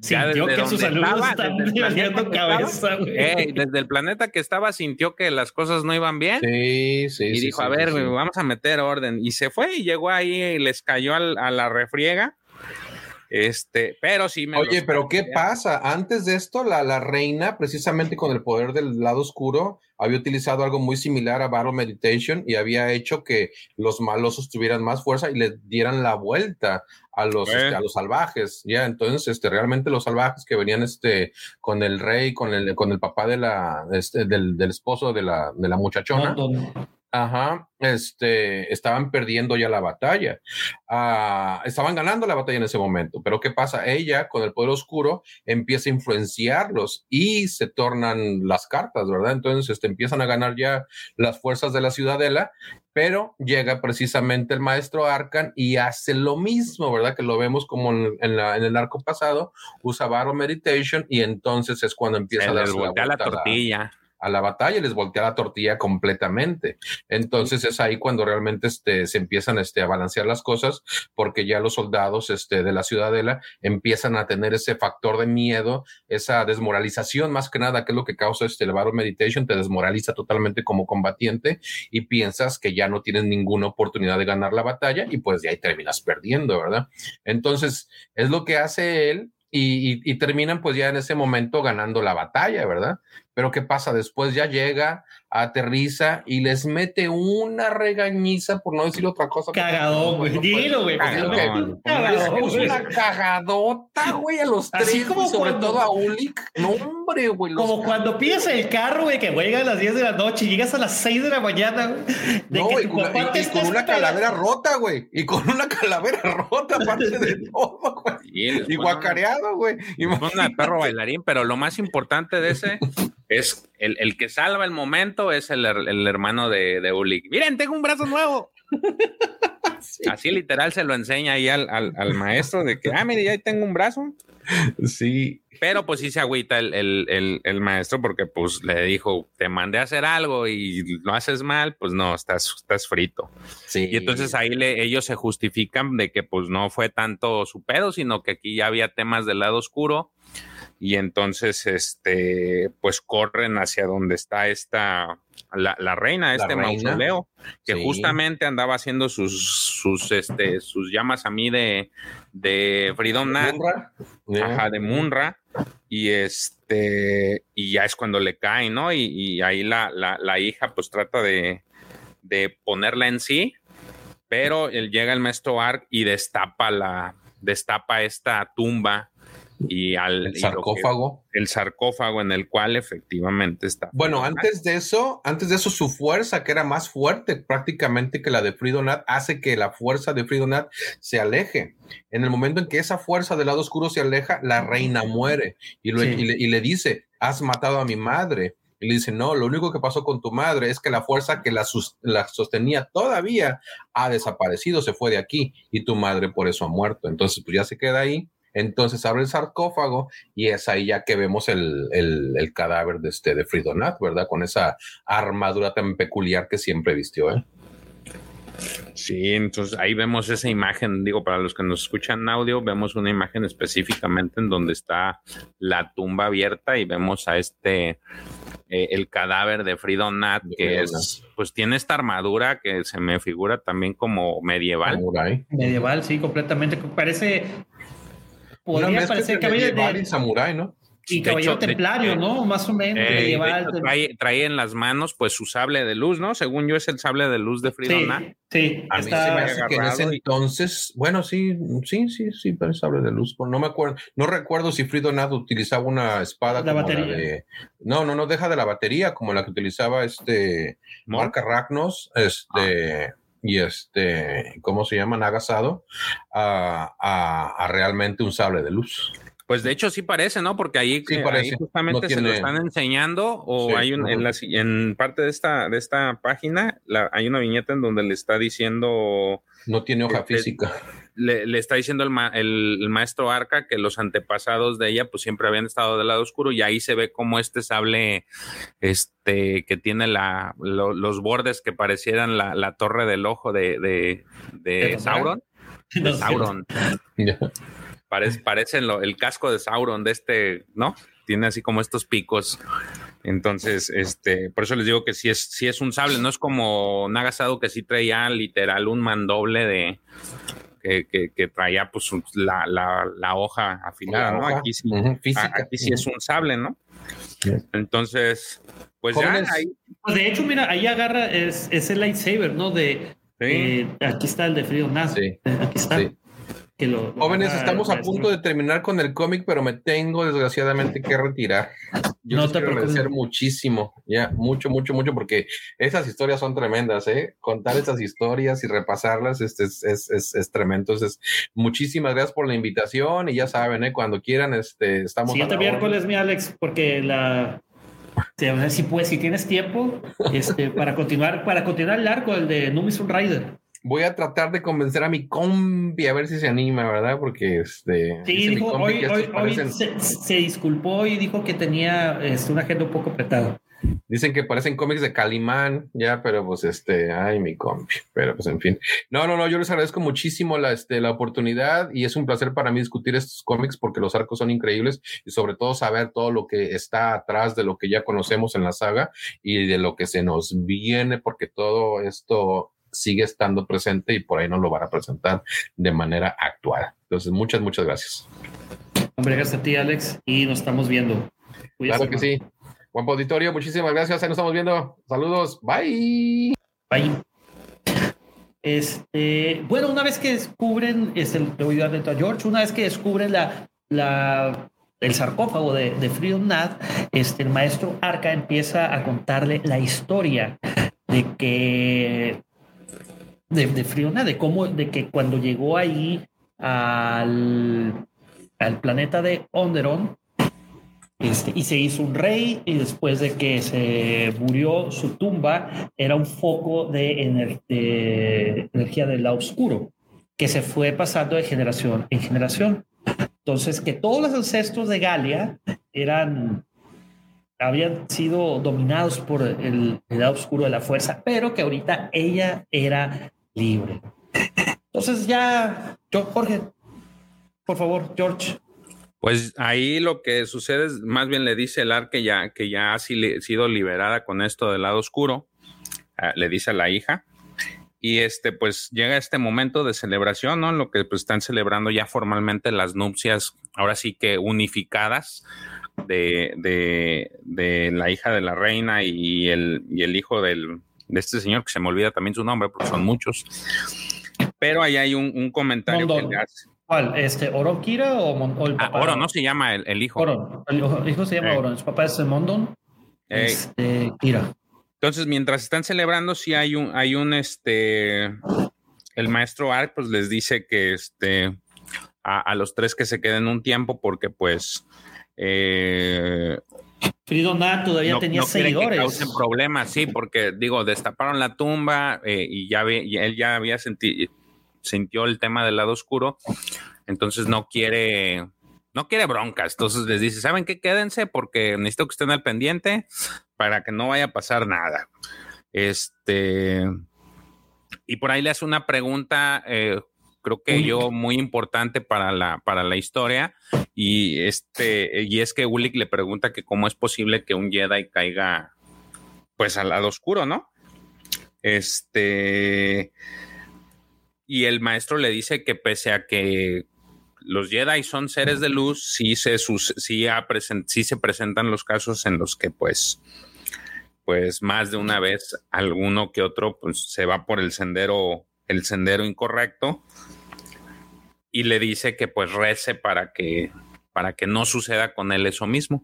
sintió que sus alumnos estaban cabeza. desde el planeta que estaba sintió que las cosas no iban bien. Sí, sí. Y dijo, a ver, vamos a meter orden. Y se fue y llegó ahí y les cayó a la refriega. Este, pero sí me. Oye, pero ¿qué pasa? Antes de esto, la, la, reina, precisamente con el poder del lado oscuro, había utilizado algo muy similar a Battle Meditation y había hecho que los malosos tuvieran más fuerza y le dieran la vuelta a los, este, a los salvajes. Ya, entonces, este, realmente los salvajes que venían este, con el rey, con el, con el papá de la, este, del, del esposo de la, de la muchachona. Ajá, este, estaban perdiendo ya la batalla. Ah, estaban ganando la batalla en ese momento, pero ¿qué pasa? Ella, con el poder oscuro, empieza a influenciarlos y se tornan las cartas, ¿verdad? Entonces, este, empiezan a ganar ya las fuerzas de la ciudadela, pero llega precisamente el maestro Arcan y hace lo mismo, ¿verdad? Que lo vemos como en, el arco pasado, usa Battle Meditation y entonces es cuando empieza a dar la, la tortilla a la batalla, les voltea la tortilla completamente. Entonces es ahí cuando realmente este, se empiezan este, a balancear las cosas, porque ya los soldados este, de la ciudadela empiezan a tener ese factor de miedo, esa desmoralización más que nada, que es lo que causa este, el Battle Meditation, te desmoraliza totalmente como combatiente y piensas que ya no tienes ninguna oportunidad de ganar la batalla y pues de ahí terminas perdiendo, ¿verdad? Entonces es lo que hace él y, y, terminan pues ya en ese momento ganando la batalla, ¿verdad? Pero ¿qué pasa? Después ya llega, aterriza y les mete una regañiza, por no decir otra cosa. Cagadón, güey. Dilo, güey. Es una cagadota, güey, a los Así tres, como sobre todo a Ulik. No, hombre, güey. Como cuando pides el carro, güey, que llega a las 10 de la noche y llegas a las 6 de la mañana, güey. No, y, con, una calavera rota, güey. Y con una calavera rota, aparte de todo, güey. Y, guacareado, güey. Y un perro bailarín, pero lo más importante de ese es el, el, que salva el momento es el, el hermano de, de Ulik. Miren, tengo un brazo nuevo. Así literal se lo enseña ahí al, al, al, maestro de que, ah, mire, ya tengo un brazo. Sí. Pero pues sí se agüita el, el, el, maestro porque pues le dijo, te mandé a hacer algo y lo haces mal, pues no, estás, estás frito. Sí. Y entonces ahí le, ellos se justifican de que pues no fue tanto su pedo, sino que aquí ya había temas del lado oscuro y entonces este pues corren hacia donde está esta la, la reina, este mausoleo, que justamente andaba haciendo sus sus este sus llamas a mí de de Freedom Nat, ajá, de Munra y este y ya es cuando le cae, ¿no? Y, y ahí la, la, la, hija pues trata de, de ponerla en sí, pero él llega el maestro Ark y destapa la destapa esta tumba y al el sarcófago. el sarcófago en el cual efectivamente está. Bueno, antes de eso, antes de eso, su fuerza, que era más fuerte prácticamente que la de Fridonat, hace que la fuerza de Fridonat se aleje. En el momento en que esa fuerza del lado oscuro se aleja, la reina muere y, le, dice, has matado a mi madre. Y le dice, no, lo único que pasó con tu madre es que la fuerza que la, la, sostenía todavía ha desaparecido, se fue de aquí y tu madre por eso ha muerto. Entonces, pues ya se queda ahí entonces abre el sarcófago y es ahí ya que vemos el, el, cadáver de, este, de Fridonat, ¿verdad? Con esa armadura tan peculiar que siempre vistió, ¿eh? Sí, entonces ahí vemos esa imagen, digo, para los que nos escuchan audio, vemos una imagen específicamente en donde está la tumba abierta y vemos a este, eh, el cadáver de Fridonat, que es, pues tiene esta armadura que se me figura también como medieval. Medieval, sí, completamente. Parece podría parecer cabello de, de samurái, ¿no? Y caballero templario, ¿no? Más o menos. Eh, trae, trae, en las manos, pues, su sable de luz, ¿no? Según yo, es el sable de luz de Fridona. Sí, sí. A mí se me hace que en ese entonces, bueno, sí, sí, sí, sí, pero sable de luz. No me acuerdo, no recuerdo si Fridona utilizaba una espada la como batería. la de. No, no, no, deja de la batería, como la que utilizaba este. Marca Ragnos, este. Ah y este, ¿cómo se llama? Nagasado a, a, a, realmente un sable de luz. Pues de hecho sí parece, ¿no? Porque ahí, justamente se lo están enseñando o hay un, en, la, en, parte de esta, de esta página la, hay una viñeta en donde le está diciendo... No tiene hoja física le, está diciendo el, maestro Arca que los antepasados de ella pues siempre habían estado del lado oscuro y ahí se ve como este sable este que tiene la, los bordes que parecieran la, torre del ojo de, de, Sauron. Sauron. Parece, parecen el casco de Sauron de este, ¿no? Tiene así como estos picos. Entonces, este, por eso les digo que si es, si es un sable, no es como Nagasado que sí traía literal un mandoble de, que, traía pues la, la, hoja afilada, ¿no? Aquí sí, aquí sí es un sable, ¿no? Entonces, pues ya pues, de hecho, mira, ahí agarra, es, es el lightsaber, ¿no? De, eh, aquí está el de Frío Naz. Aquí está. Jóvenes, estamos a punto de terminar con el cómic, pero me tengo desgraciadamente que retirar. Yo no te quiero agradecer muchísimo, ya, mucho, mucho, mucho, porque esas historias son tremendas, ¿eh? Contar esas historias y repasarlas es, es, es, tremendo. Entonces, muchísimas gracias por la invitación y ya saben, ¿eh? Cuando quieran, este, estamos. Siguiente miércoles, mi Alex, porque la si puedes, si tienes tiempo, este, para continuar, para continuar el arco, el de Numis Rider voy a tratar de convencer a mi compi a ver si se anima, ¿verdad? Porque este. Sí, dijo, hoy, hoy, hoy se, disculpó y dijo que tenía este, una agenda un poco apretada. Dicen que parecen cómics de Calimán, ya, pero pues este, ay, mi compi, pero pues en fin. No, no, no, yo les agradezco muchísimo la, este, la oportunidad y es un placer para mí discutir estos cómics porque los arcos son increíbles y sobre todo saber todo lo que está atrás de lo que ya conocemos en la saga y de lo que se nos viene porque todo esto sigue estando presente y por ahí nos lo van a presentar de manera actual. Entonces, muchas, muchas gracias. Hombre, gracias a ti, Alex, y nos estamos viendo. claro que sí. Juan Auditorio, muchísimas gracias. Ahí nos estamos viendo. Saludos. Bye. Bye. Este, bueno, una vez que descubren, este, le voy a dar a George, una vez que descubren la, la, el sarcófago de, de Freedom Nat, este, el maestro Arca empieza a contarle la historia de que de, de Freedom Nat, de cómo, de que cuando llegó ahí al, al planeta de Onderon, este, y se hizo un rey y después de que se murió su tumba era un foco de, energía del lado oscuro que se fue pasando de generación en generación. Entonces que todos los ancestros de Galia eran habían sido dominados por el, el lado oscuro de la fuerza, pero que ahorita ella era libre. Entonces ya, yo, Jorge, por favor, George, pues ahí lo que sucede es, más bien le dice el ar que ya, que ya ha sido liberada con esto del lado oscuro, ah, le dice a la hija, y este, pues llega este momento de celebración, ¿no? Lo que pues, están celebrando ya formalmente las nupcias, ahora sí que unificadas de, de, la hija de la reina y el, y el hijo del, de este señor, que se me olvida también su nombre, porque son muchos. Pero ahí hay un, comentario que le hace. ¿Cuál? Este, ¿Oro Kira o, el ah, papá? Oro no se llama el, hijo. Oro. El hijo se llama Oro. Su papá es Mondon. Este, Kira. Entonces, mientras están celebrando, sí hay un, hay un, este, el maestro Ark, pues les dice que, este, a, los tres que se queden un tiempo porque, pues, eh, Frido todavía tenía seguidores. Que causen problemas, sí, porque digo, destaparon la tumba eh, y ya ve, y él ya había sentido sintió el tema del lado oscuro, entonces no quiere, no quiere broncas. Entonces les dice, ¿saben qué? Quédense porque necesito que estén al pendiente para que no vaya a pasar nada. Este, y por ahí le hace una pregunta, eh, creo que yo muy importante para la, para la historia. Y este, y es que Ulik le pregunta que cómo es posible que un Jedi caiga pues al lado oscuro, ¿no? Este, y el maestro le dice que pese a que los Jedi son seres de luz, sí se, se presentan los casos en los que pues, pues más de una vez alguno que otro pues, se va por el sendero, el sendero incorrecto y le dice que pues rece para que, para que no suceda con él eso mismo.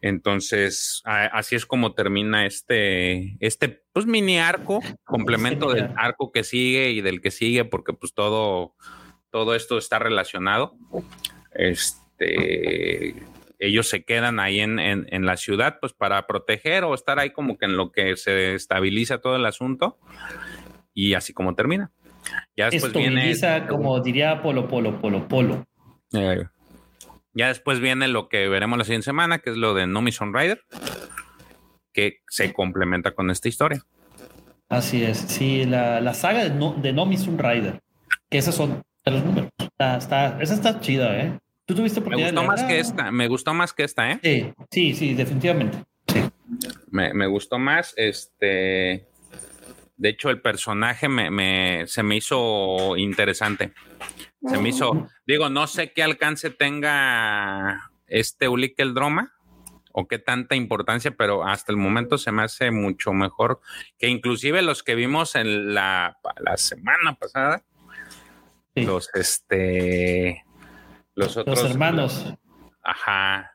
Entonces, así es como termina este, este pues mini arco, complemento del arco que sigue y del que sigue, porque pues todo, todo esto está relacionado. Este, ellos se quedan ahí en, en, la ciudad, pues para proteger o estar ahí como que en lo que se estabiliza todo el asunto. Y así como termina. Ya después viene. como diría Polo, Polo, Polo, Polo. Eh, ya después viene lo que veremos la siguiente semana, que es lo de No Mission Rider, que se complementa con esta historia. Así es, sí, la, saga de No, de Rider, que esos son los números. Está, esa está chida, ¿eh? ¿Tú tuviste Me gustó más que esta, me gustó más que esta, ¿eh? Sí, sí, sí, definitivamente. Sí. Me, me gustó más, este... De hecho, el personaje me, me, se me hizo interesante. Se me hizo, digo, no sé qué alcance tenga este Ulick el Droma o qué tanta importancia, pero hasta el momento se me hace mucho mejor que inclusive los que vimos en la, la semana pasada. Los este los otros los hermanos. Ajá.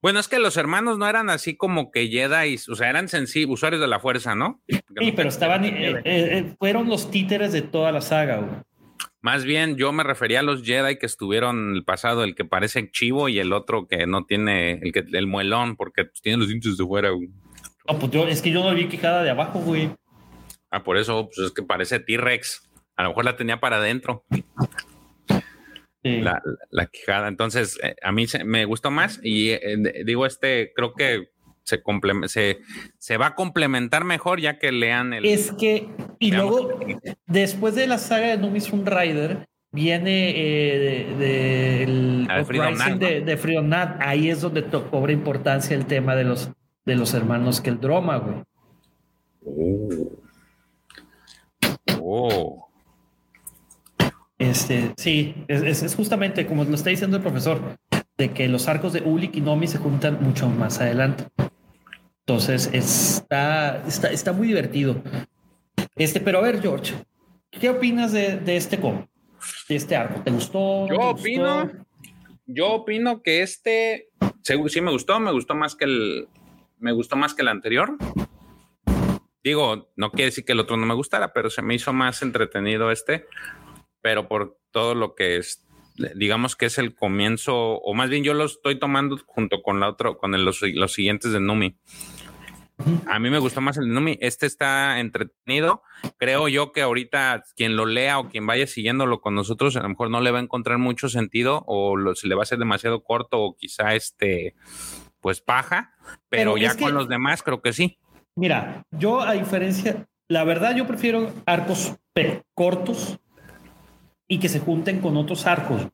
Bueno, es que los hermanos no eran así como que Jedi, o sea, eran usuarios de la fuerza, ¿no? sí, pero estaban, eh, eh, eh, fueron los títeres de toda la saga. Güey. Más bien, yo me refería a los Jedi que estuvieron en el pasado, el que parece chivo y el otro que no tiene, el que el muelón, porque pues, tiene los dientes de fuera. No, pues yo, es que yo no vi quijada de abajo, güey. Ah, por eso, pues es que parece T-Rex. A lo mejor la tenía para adentro. La, la, quijada. Entonces, eh, a mí me gustó más y eh, digo, este, creo que se, se, se, va a complementar mejor ya que lean el. Es que, y luego, después de la saga de Numis Rider, viene eh, de, el de, de, Freedom Nat. Ahí es donde cobra importancia el tema de los, de los hermanos que el drama, güey. Oh. oh. Este, sí, es, es, justamente como lo está diciendo el profesor. de que los arcos de Ulik y Nomi se juntan mucho más adelante. Entonces está, está, está muy divertido. Este, pero a ver, George, ¿qué opinas de, de este cómic? De este arco. ¿Te gustó? Yo opino, yo opino que este sí me gustó, me gustó más que el, me gustó más que el anterior. Digo, no quiere decir que el otro no me gustara, pero se me hizo más entretenido este, pero por todo lo que es, digamos que es el comienzo, o más bien yo lo estoy tomando junto con la otro, con los, los siguientes de Numi. A mí me gustó más el de Numi. Este está entretenido. Creo yo que ahorita quien lo lea o quien vaya siguiéndolo con nosotros, a lo mejor no le va a encontrar mucho sentido o se le va a hacer demasiado corto o quizá este, pues paja, pero, ya con los demás creo que sí. Mira, yo a diferencia, la verdad yo prefiero arcos cortos y que se junten con otros arcos,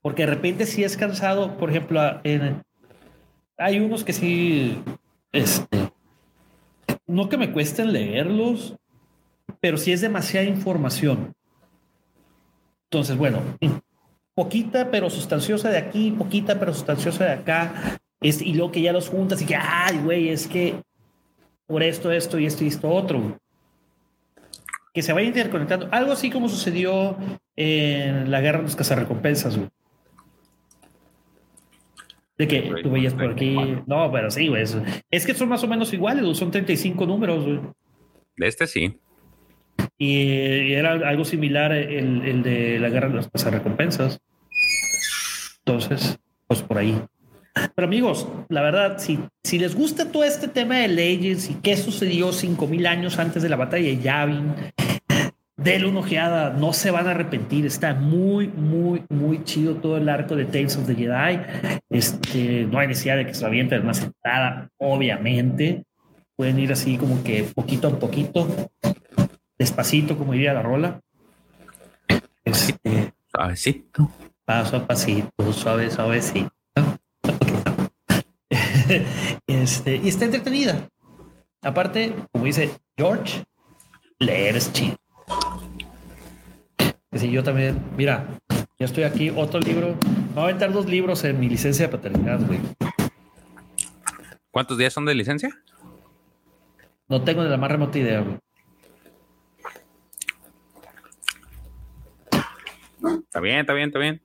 porque de repente si es cansado, por ejemplo, hay unos que sí, este, no que me cuesten leerlos, pero sí es demasiada información. Entonces, bueno, poquita pero sustanciosa de aquí, poquita pero sustanciosa de acá, es, y luego que ya los juntas y que, ay, güey, es que por esto, esto y esto y esto otro. Que se vaya interconectando. Algo así como sucedió en la guerra de los cazarrecompensas, güey. De que tú veías por aquí. No, pero sí, güey. Es que son más o menos iguales, son 35 números, güey. De este sí. Y era algo similar el, el de la guerra de las recompensas. Entonces, pues por ahí. Pero amigos, la verdad, si, si les gusta todo este tema de Legends y qué sucedió 5000 años antes de la batalla de Yavin, denle una ojeada, no se van a arrepentir. Está muy, muy, muy chido todo el arco de Tales of the Jedi. Este, no hay necesidad de que se avienten más obviamente. Pueden ir así como que poquito a poquito, despacito, como diría la rola. Este, suavecito. Paso a pasito, suave, suavecito. este, y está entretenida. Aparte, como dice George, leer es chido. Si yo también, mira, ya estoy aquí, otro libro. Me voy a aventar dos libros en mi licencia de paternidad, güey. ¿Cuántos días son de licencia? No tengo ni la más remota idea, güey. Está bien, está bien, está bien.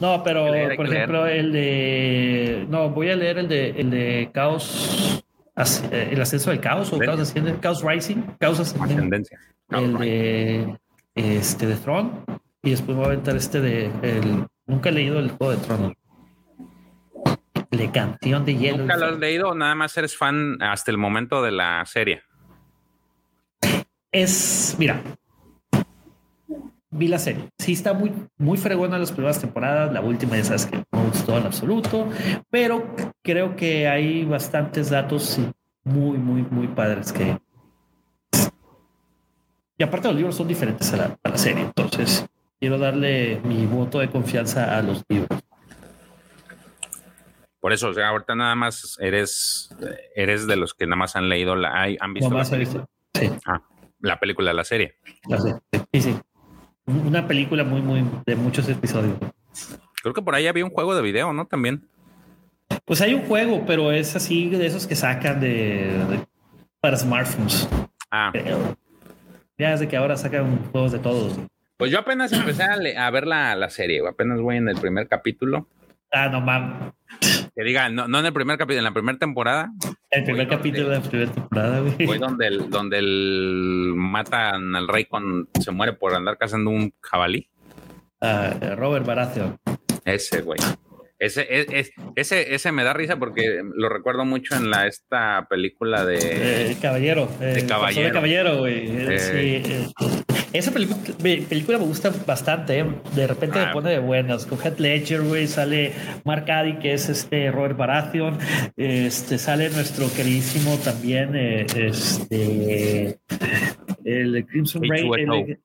No, pero por ejemplo, el de. No, voy a leer el de, el de Caos. Eh, el ascenso del caos o Caos Ascendente, Caos Rising, Caos Ascendencia. El de este de Throne y después voy a aventar este de el, nunca he leído el juego de Throne. La canción de hielo. ¿Nunca lo has leído o nada más eres fan hasta el momento de la serie? Es, mira, vi la serie. Sí está muy, muy fregona las primeras temporadas. La última ya sabes que no gustó en absoluto, pero creo que hay bastantes datos muy, muy, muy padres que... Y aparte los libros son diferentes a la, serie, entonces quiero darle mi voto de confianza a los libros. Por eso, o sea, ahorita nada más eres, eres de los que nada más han leído la, han visto, la, Sí. Ah, la película, la serie. La serie. Sí, sí. Una película muy, muy de muchos episodios. Creo que por ahí había un juego de video, ¿no? También. Pues hay un juego, pero es así de esos que sacan de, para smartphones. Ah. Ya desde que ahora sacan juegos de todos. Pues yo apenas empecé a, ver la, la, serie, apenas voy en el primer capítulo. Ah, no mames. Que diga, no, no en el primer capítulo, en la primera temporada. El primer capítulo de la primera temporada, güey. Fue donde el, donde el matan al rey con se muere por andar cazando un jabalí. Ah, Robert Baratheon. Ese, güey. Ese, es, ese, ese me da risa porque lo recuerdo mucho en la esta película de eh, Caballero. de Caballero. De Caballero, güey. Eh, sí, esa película, me gusta bastante. ¿eh? De repente me ah. pone de buenas. Con Heath Ledger, güey. Sale Mark Addy, que es este Robert Baratheon. Este sale nuestro queridísimo también, este el Crimson Rain.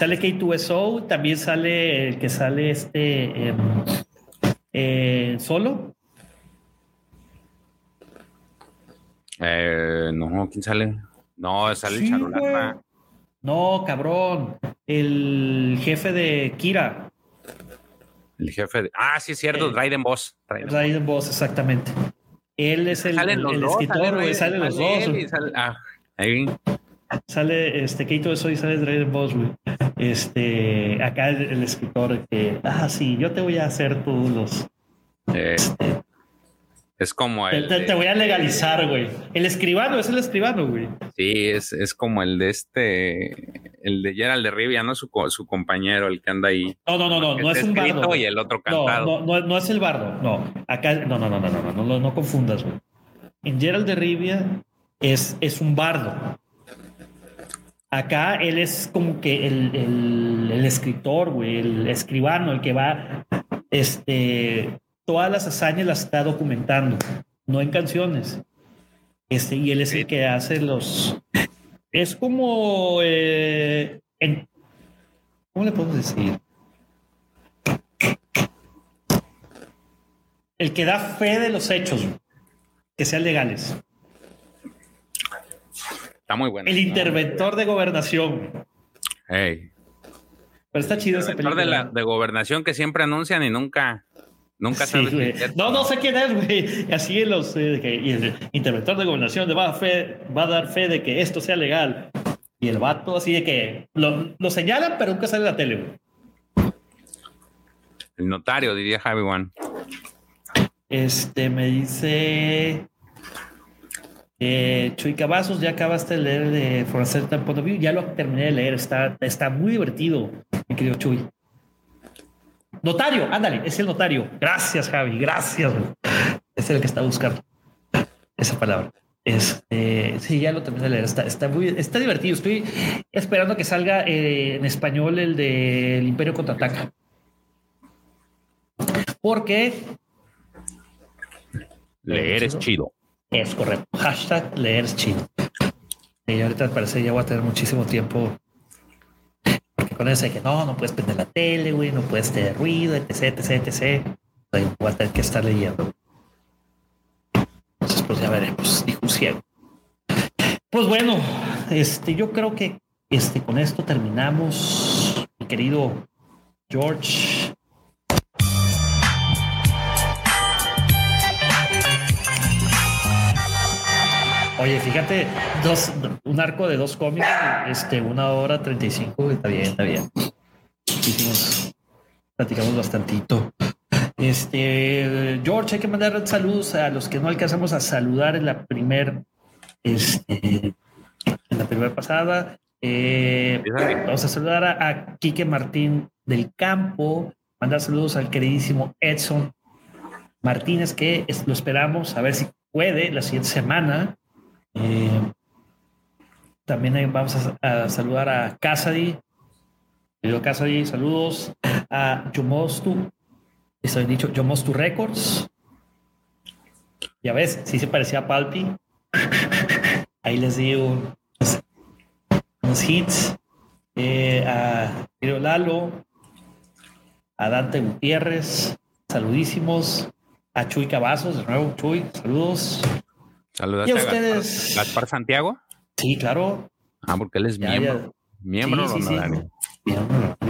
Sale K2SO, también sale el que sale este em, eh, solo. Eh, no, ¿quién sale? No, sale el Charolata. No, cabrón. El jefe de Kira. El jefe de. Ah, sí, es cierto, Eh, Raiden Boss. Raiden Raiden Boss, exactamente. Él es el, el- el dos, escritor, sale salen los sale dos. sale- ah, ahí. Sale este Keito de Soy, sale Dragon Boss, güey. Este, acá el, el escritor que, ah, sí, yo te voy a hacer todos los. eh, es como el. te- de- te voy a legalizar, güey. El escribano es el escribano, güey. Sí, es, es como el de este. El de Gerald de Rivia, ¿no? Su, su compañero, el que anda ahí. No, no, no, no, no es un bardo. Y el otro cantado. no, no, no es el bardo. No, acá, no, no, no, no, no, no, no, no, no confundas, güey. En Gerald de Rivia es, es un bardo. Acá él es como que el, el, el escritor, güey, el escribano, el que va, este, todas las hazañas las está documentando, no en canciones. Este, y él es el que hace los. Es como. eh, en- ¿Cómo le podemos decir? El que da fe de los hechos, que sean legales. Está muy bueno. El interventor de gobernación. Hey. Pero está chido esa película. de, la, de gobernación que siempre anuncian y nunca. Nunca Sí, sabes No, no sé quién es, güey. Y Así los eh, de que y el interventor de gobernación le va a, fe, va a dar fe de que esto sea legal. Y el vato así de que lo, lo señalan, pero nunca sale en la tele, güey. El notario, diría Javi One. Este me dice eh, Chuy Cavazos, ya acabaste de leer de For a Certain Point of View. Ya lo terminé de leer, está, está muy divertido, mi querido Chuy. Notario, ándale, es el notario. Gracias, Javi, gracias. Es el que está buscando esa palabra. Este, sí, ya lo terminé de leer. Está, está muy, está divertido. Estoy esperando que salga eh, en español el del Imperio contraataca. Porque Leer es chido. Es correcto. Hashtag leer es chido. Y ahorita al parecer ya voy a tener muchísimo tiempo. Porque con eso de que no, no puedes prender la tele, güey, no puedes tener ruido, etc, etc, etc. Voy a tener que estar leyendo. Entonces, pues ya veremos, dijo ciego. Pues bueno, este, yo creo que este, con esto terminamos, mi querido George. Oye, fíjate, dos, un arco de dos cómics, este, una hora treinta y cinco, está bien, está bien. Hicimos, platicamos bastantito. Este, George, hay que mandar saludos a los que no alcanzamos a saludar en la primer, este, en la primera pasada. Eh, vamos a saludar a, a Quique Martín del Campo, mandar saludos al queridísimo Edson Martínez, que es- lo esperamos a ver si puede la siguiente semana. Eh, también vamos a, saludar a Casady. Querido Casady, saludos. A Yomostu, estoy dicho, Yomostu Records. Ya ves, sí se parecía a Palpi. Ahí les di un- unos hits. Eh, a Lalo, a Dante Gutiérrez, saludísimos. A Chuy Cavazos, de nuevo, Chuy, saludos. Saludaste ¿Y a Gaspar, ustedes? Gaspar Santiago. Sí, claro. Ah, porque él es Ya, miembro. ya. Miembro Sí, sí, sí.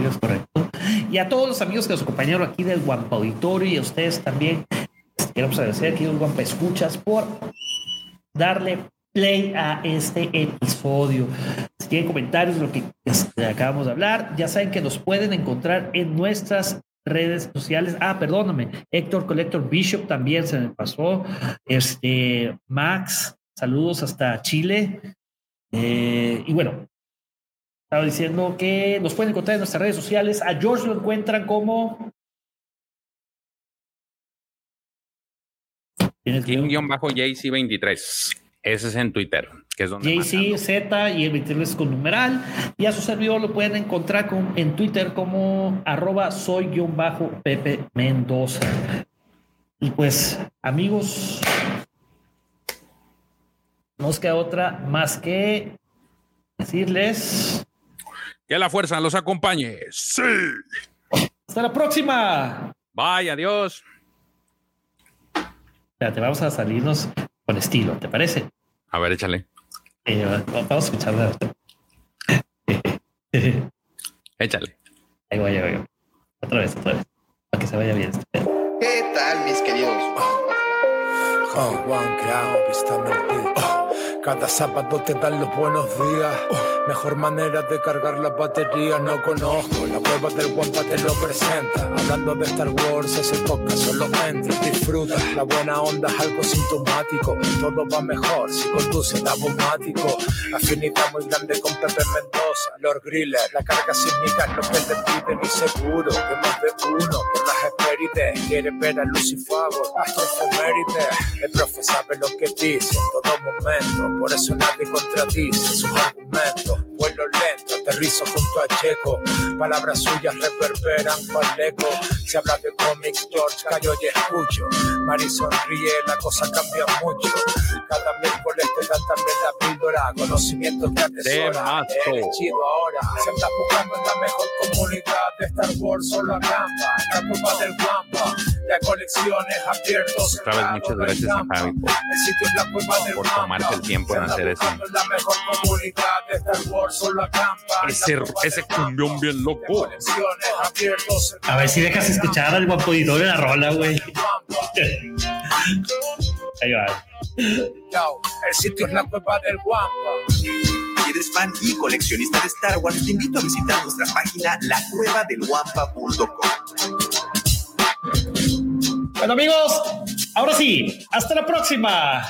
es correcto. Y a todos los amigos que nos acompañaron aquí del Guampa Auditorio y a ustedes también, queremos agradecer aquí los Guampa Escuchas por darle play a este episodio. Si tienen comentarios de lo que acabamos de hablar, ya saben que nos pueden encontrar en nuestras redes sociales. Ah, perdóname, Héctor Collector Bishop también se me pasó. Este, Max, saludos hasta Chile. Eh, y bueno, estaba diciendo que nos pueden encontrar en nuestras redes sociales. A George lo encuentran como. ¿Tienes King guion bajo JC23. Ese es en Twitter, que es donde JC. Z y el 23 con numeral. Y a su servidor lo pueden encontrar con- en Twitter como arroba soy guion bajo Pepe Mendoza. Y pues, amigos, no nos queda otra más que decirles Que la fuerza los acompañe. Sí. hasta la próxima. Bye, adiós. Espérate, vamos a salirnos con estilo, ¿te parece? A ver, échale. Eh, vamos a escucharla. Échale. Ahí voy, ahí voy. Otra vez, otra vez. para que se vaya bien. ¿Qué tal, mis queridos? Cada sábado te dan los buenos días. Mejor manera de cargar la batería no conozco. La prueba del guampa te lo presenta. Hablando de Star Wars, ese podcast solo entra, disfruta. La buena onda es algo sintomático. Todo va mejor si conduce el automático. Afinidad muy grande con Pepe Mendoza, Lord Griller. La carga sísmica es lo que te piden y seguro que más de uno por las espérides quiere ver a Lucifago hasta efemérides. El profe sabe lo que dice en todo momento por eso nadie contradice sus argumentos. Vuelo lento, aterrizo junto a Checo. Palabras suyas reverberan cual eco. Se habla de cómics, George callo y escucho. Mari sonríe, la cosa cambia mucho. Cada miércoles te dan también la píldora. Conocimientos que atesora. Eres chido ahora. Se anda buscando en la mejor comunidad de Star Wars, solo acampa. La culpa del Wampa. De colecciones abiertos. Otra vez, muchas gracias a Javi por, por tomarse el tiempo en hacer eso. La mejor comunidad de Star Wars, solo acampa. Ese, ese cumbión bien loco. A ver si dejas escuchar al guapodito de la rola, güey. Ahí va. El sitio es la cueva del guampa. Si eres fan y coleccionista de Star Wars, te invito a visitar nuestra página lacuevadelguampa.com. Bueno amigos, ahora sí, hasta la próxima.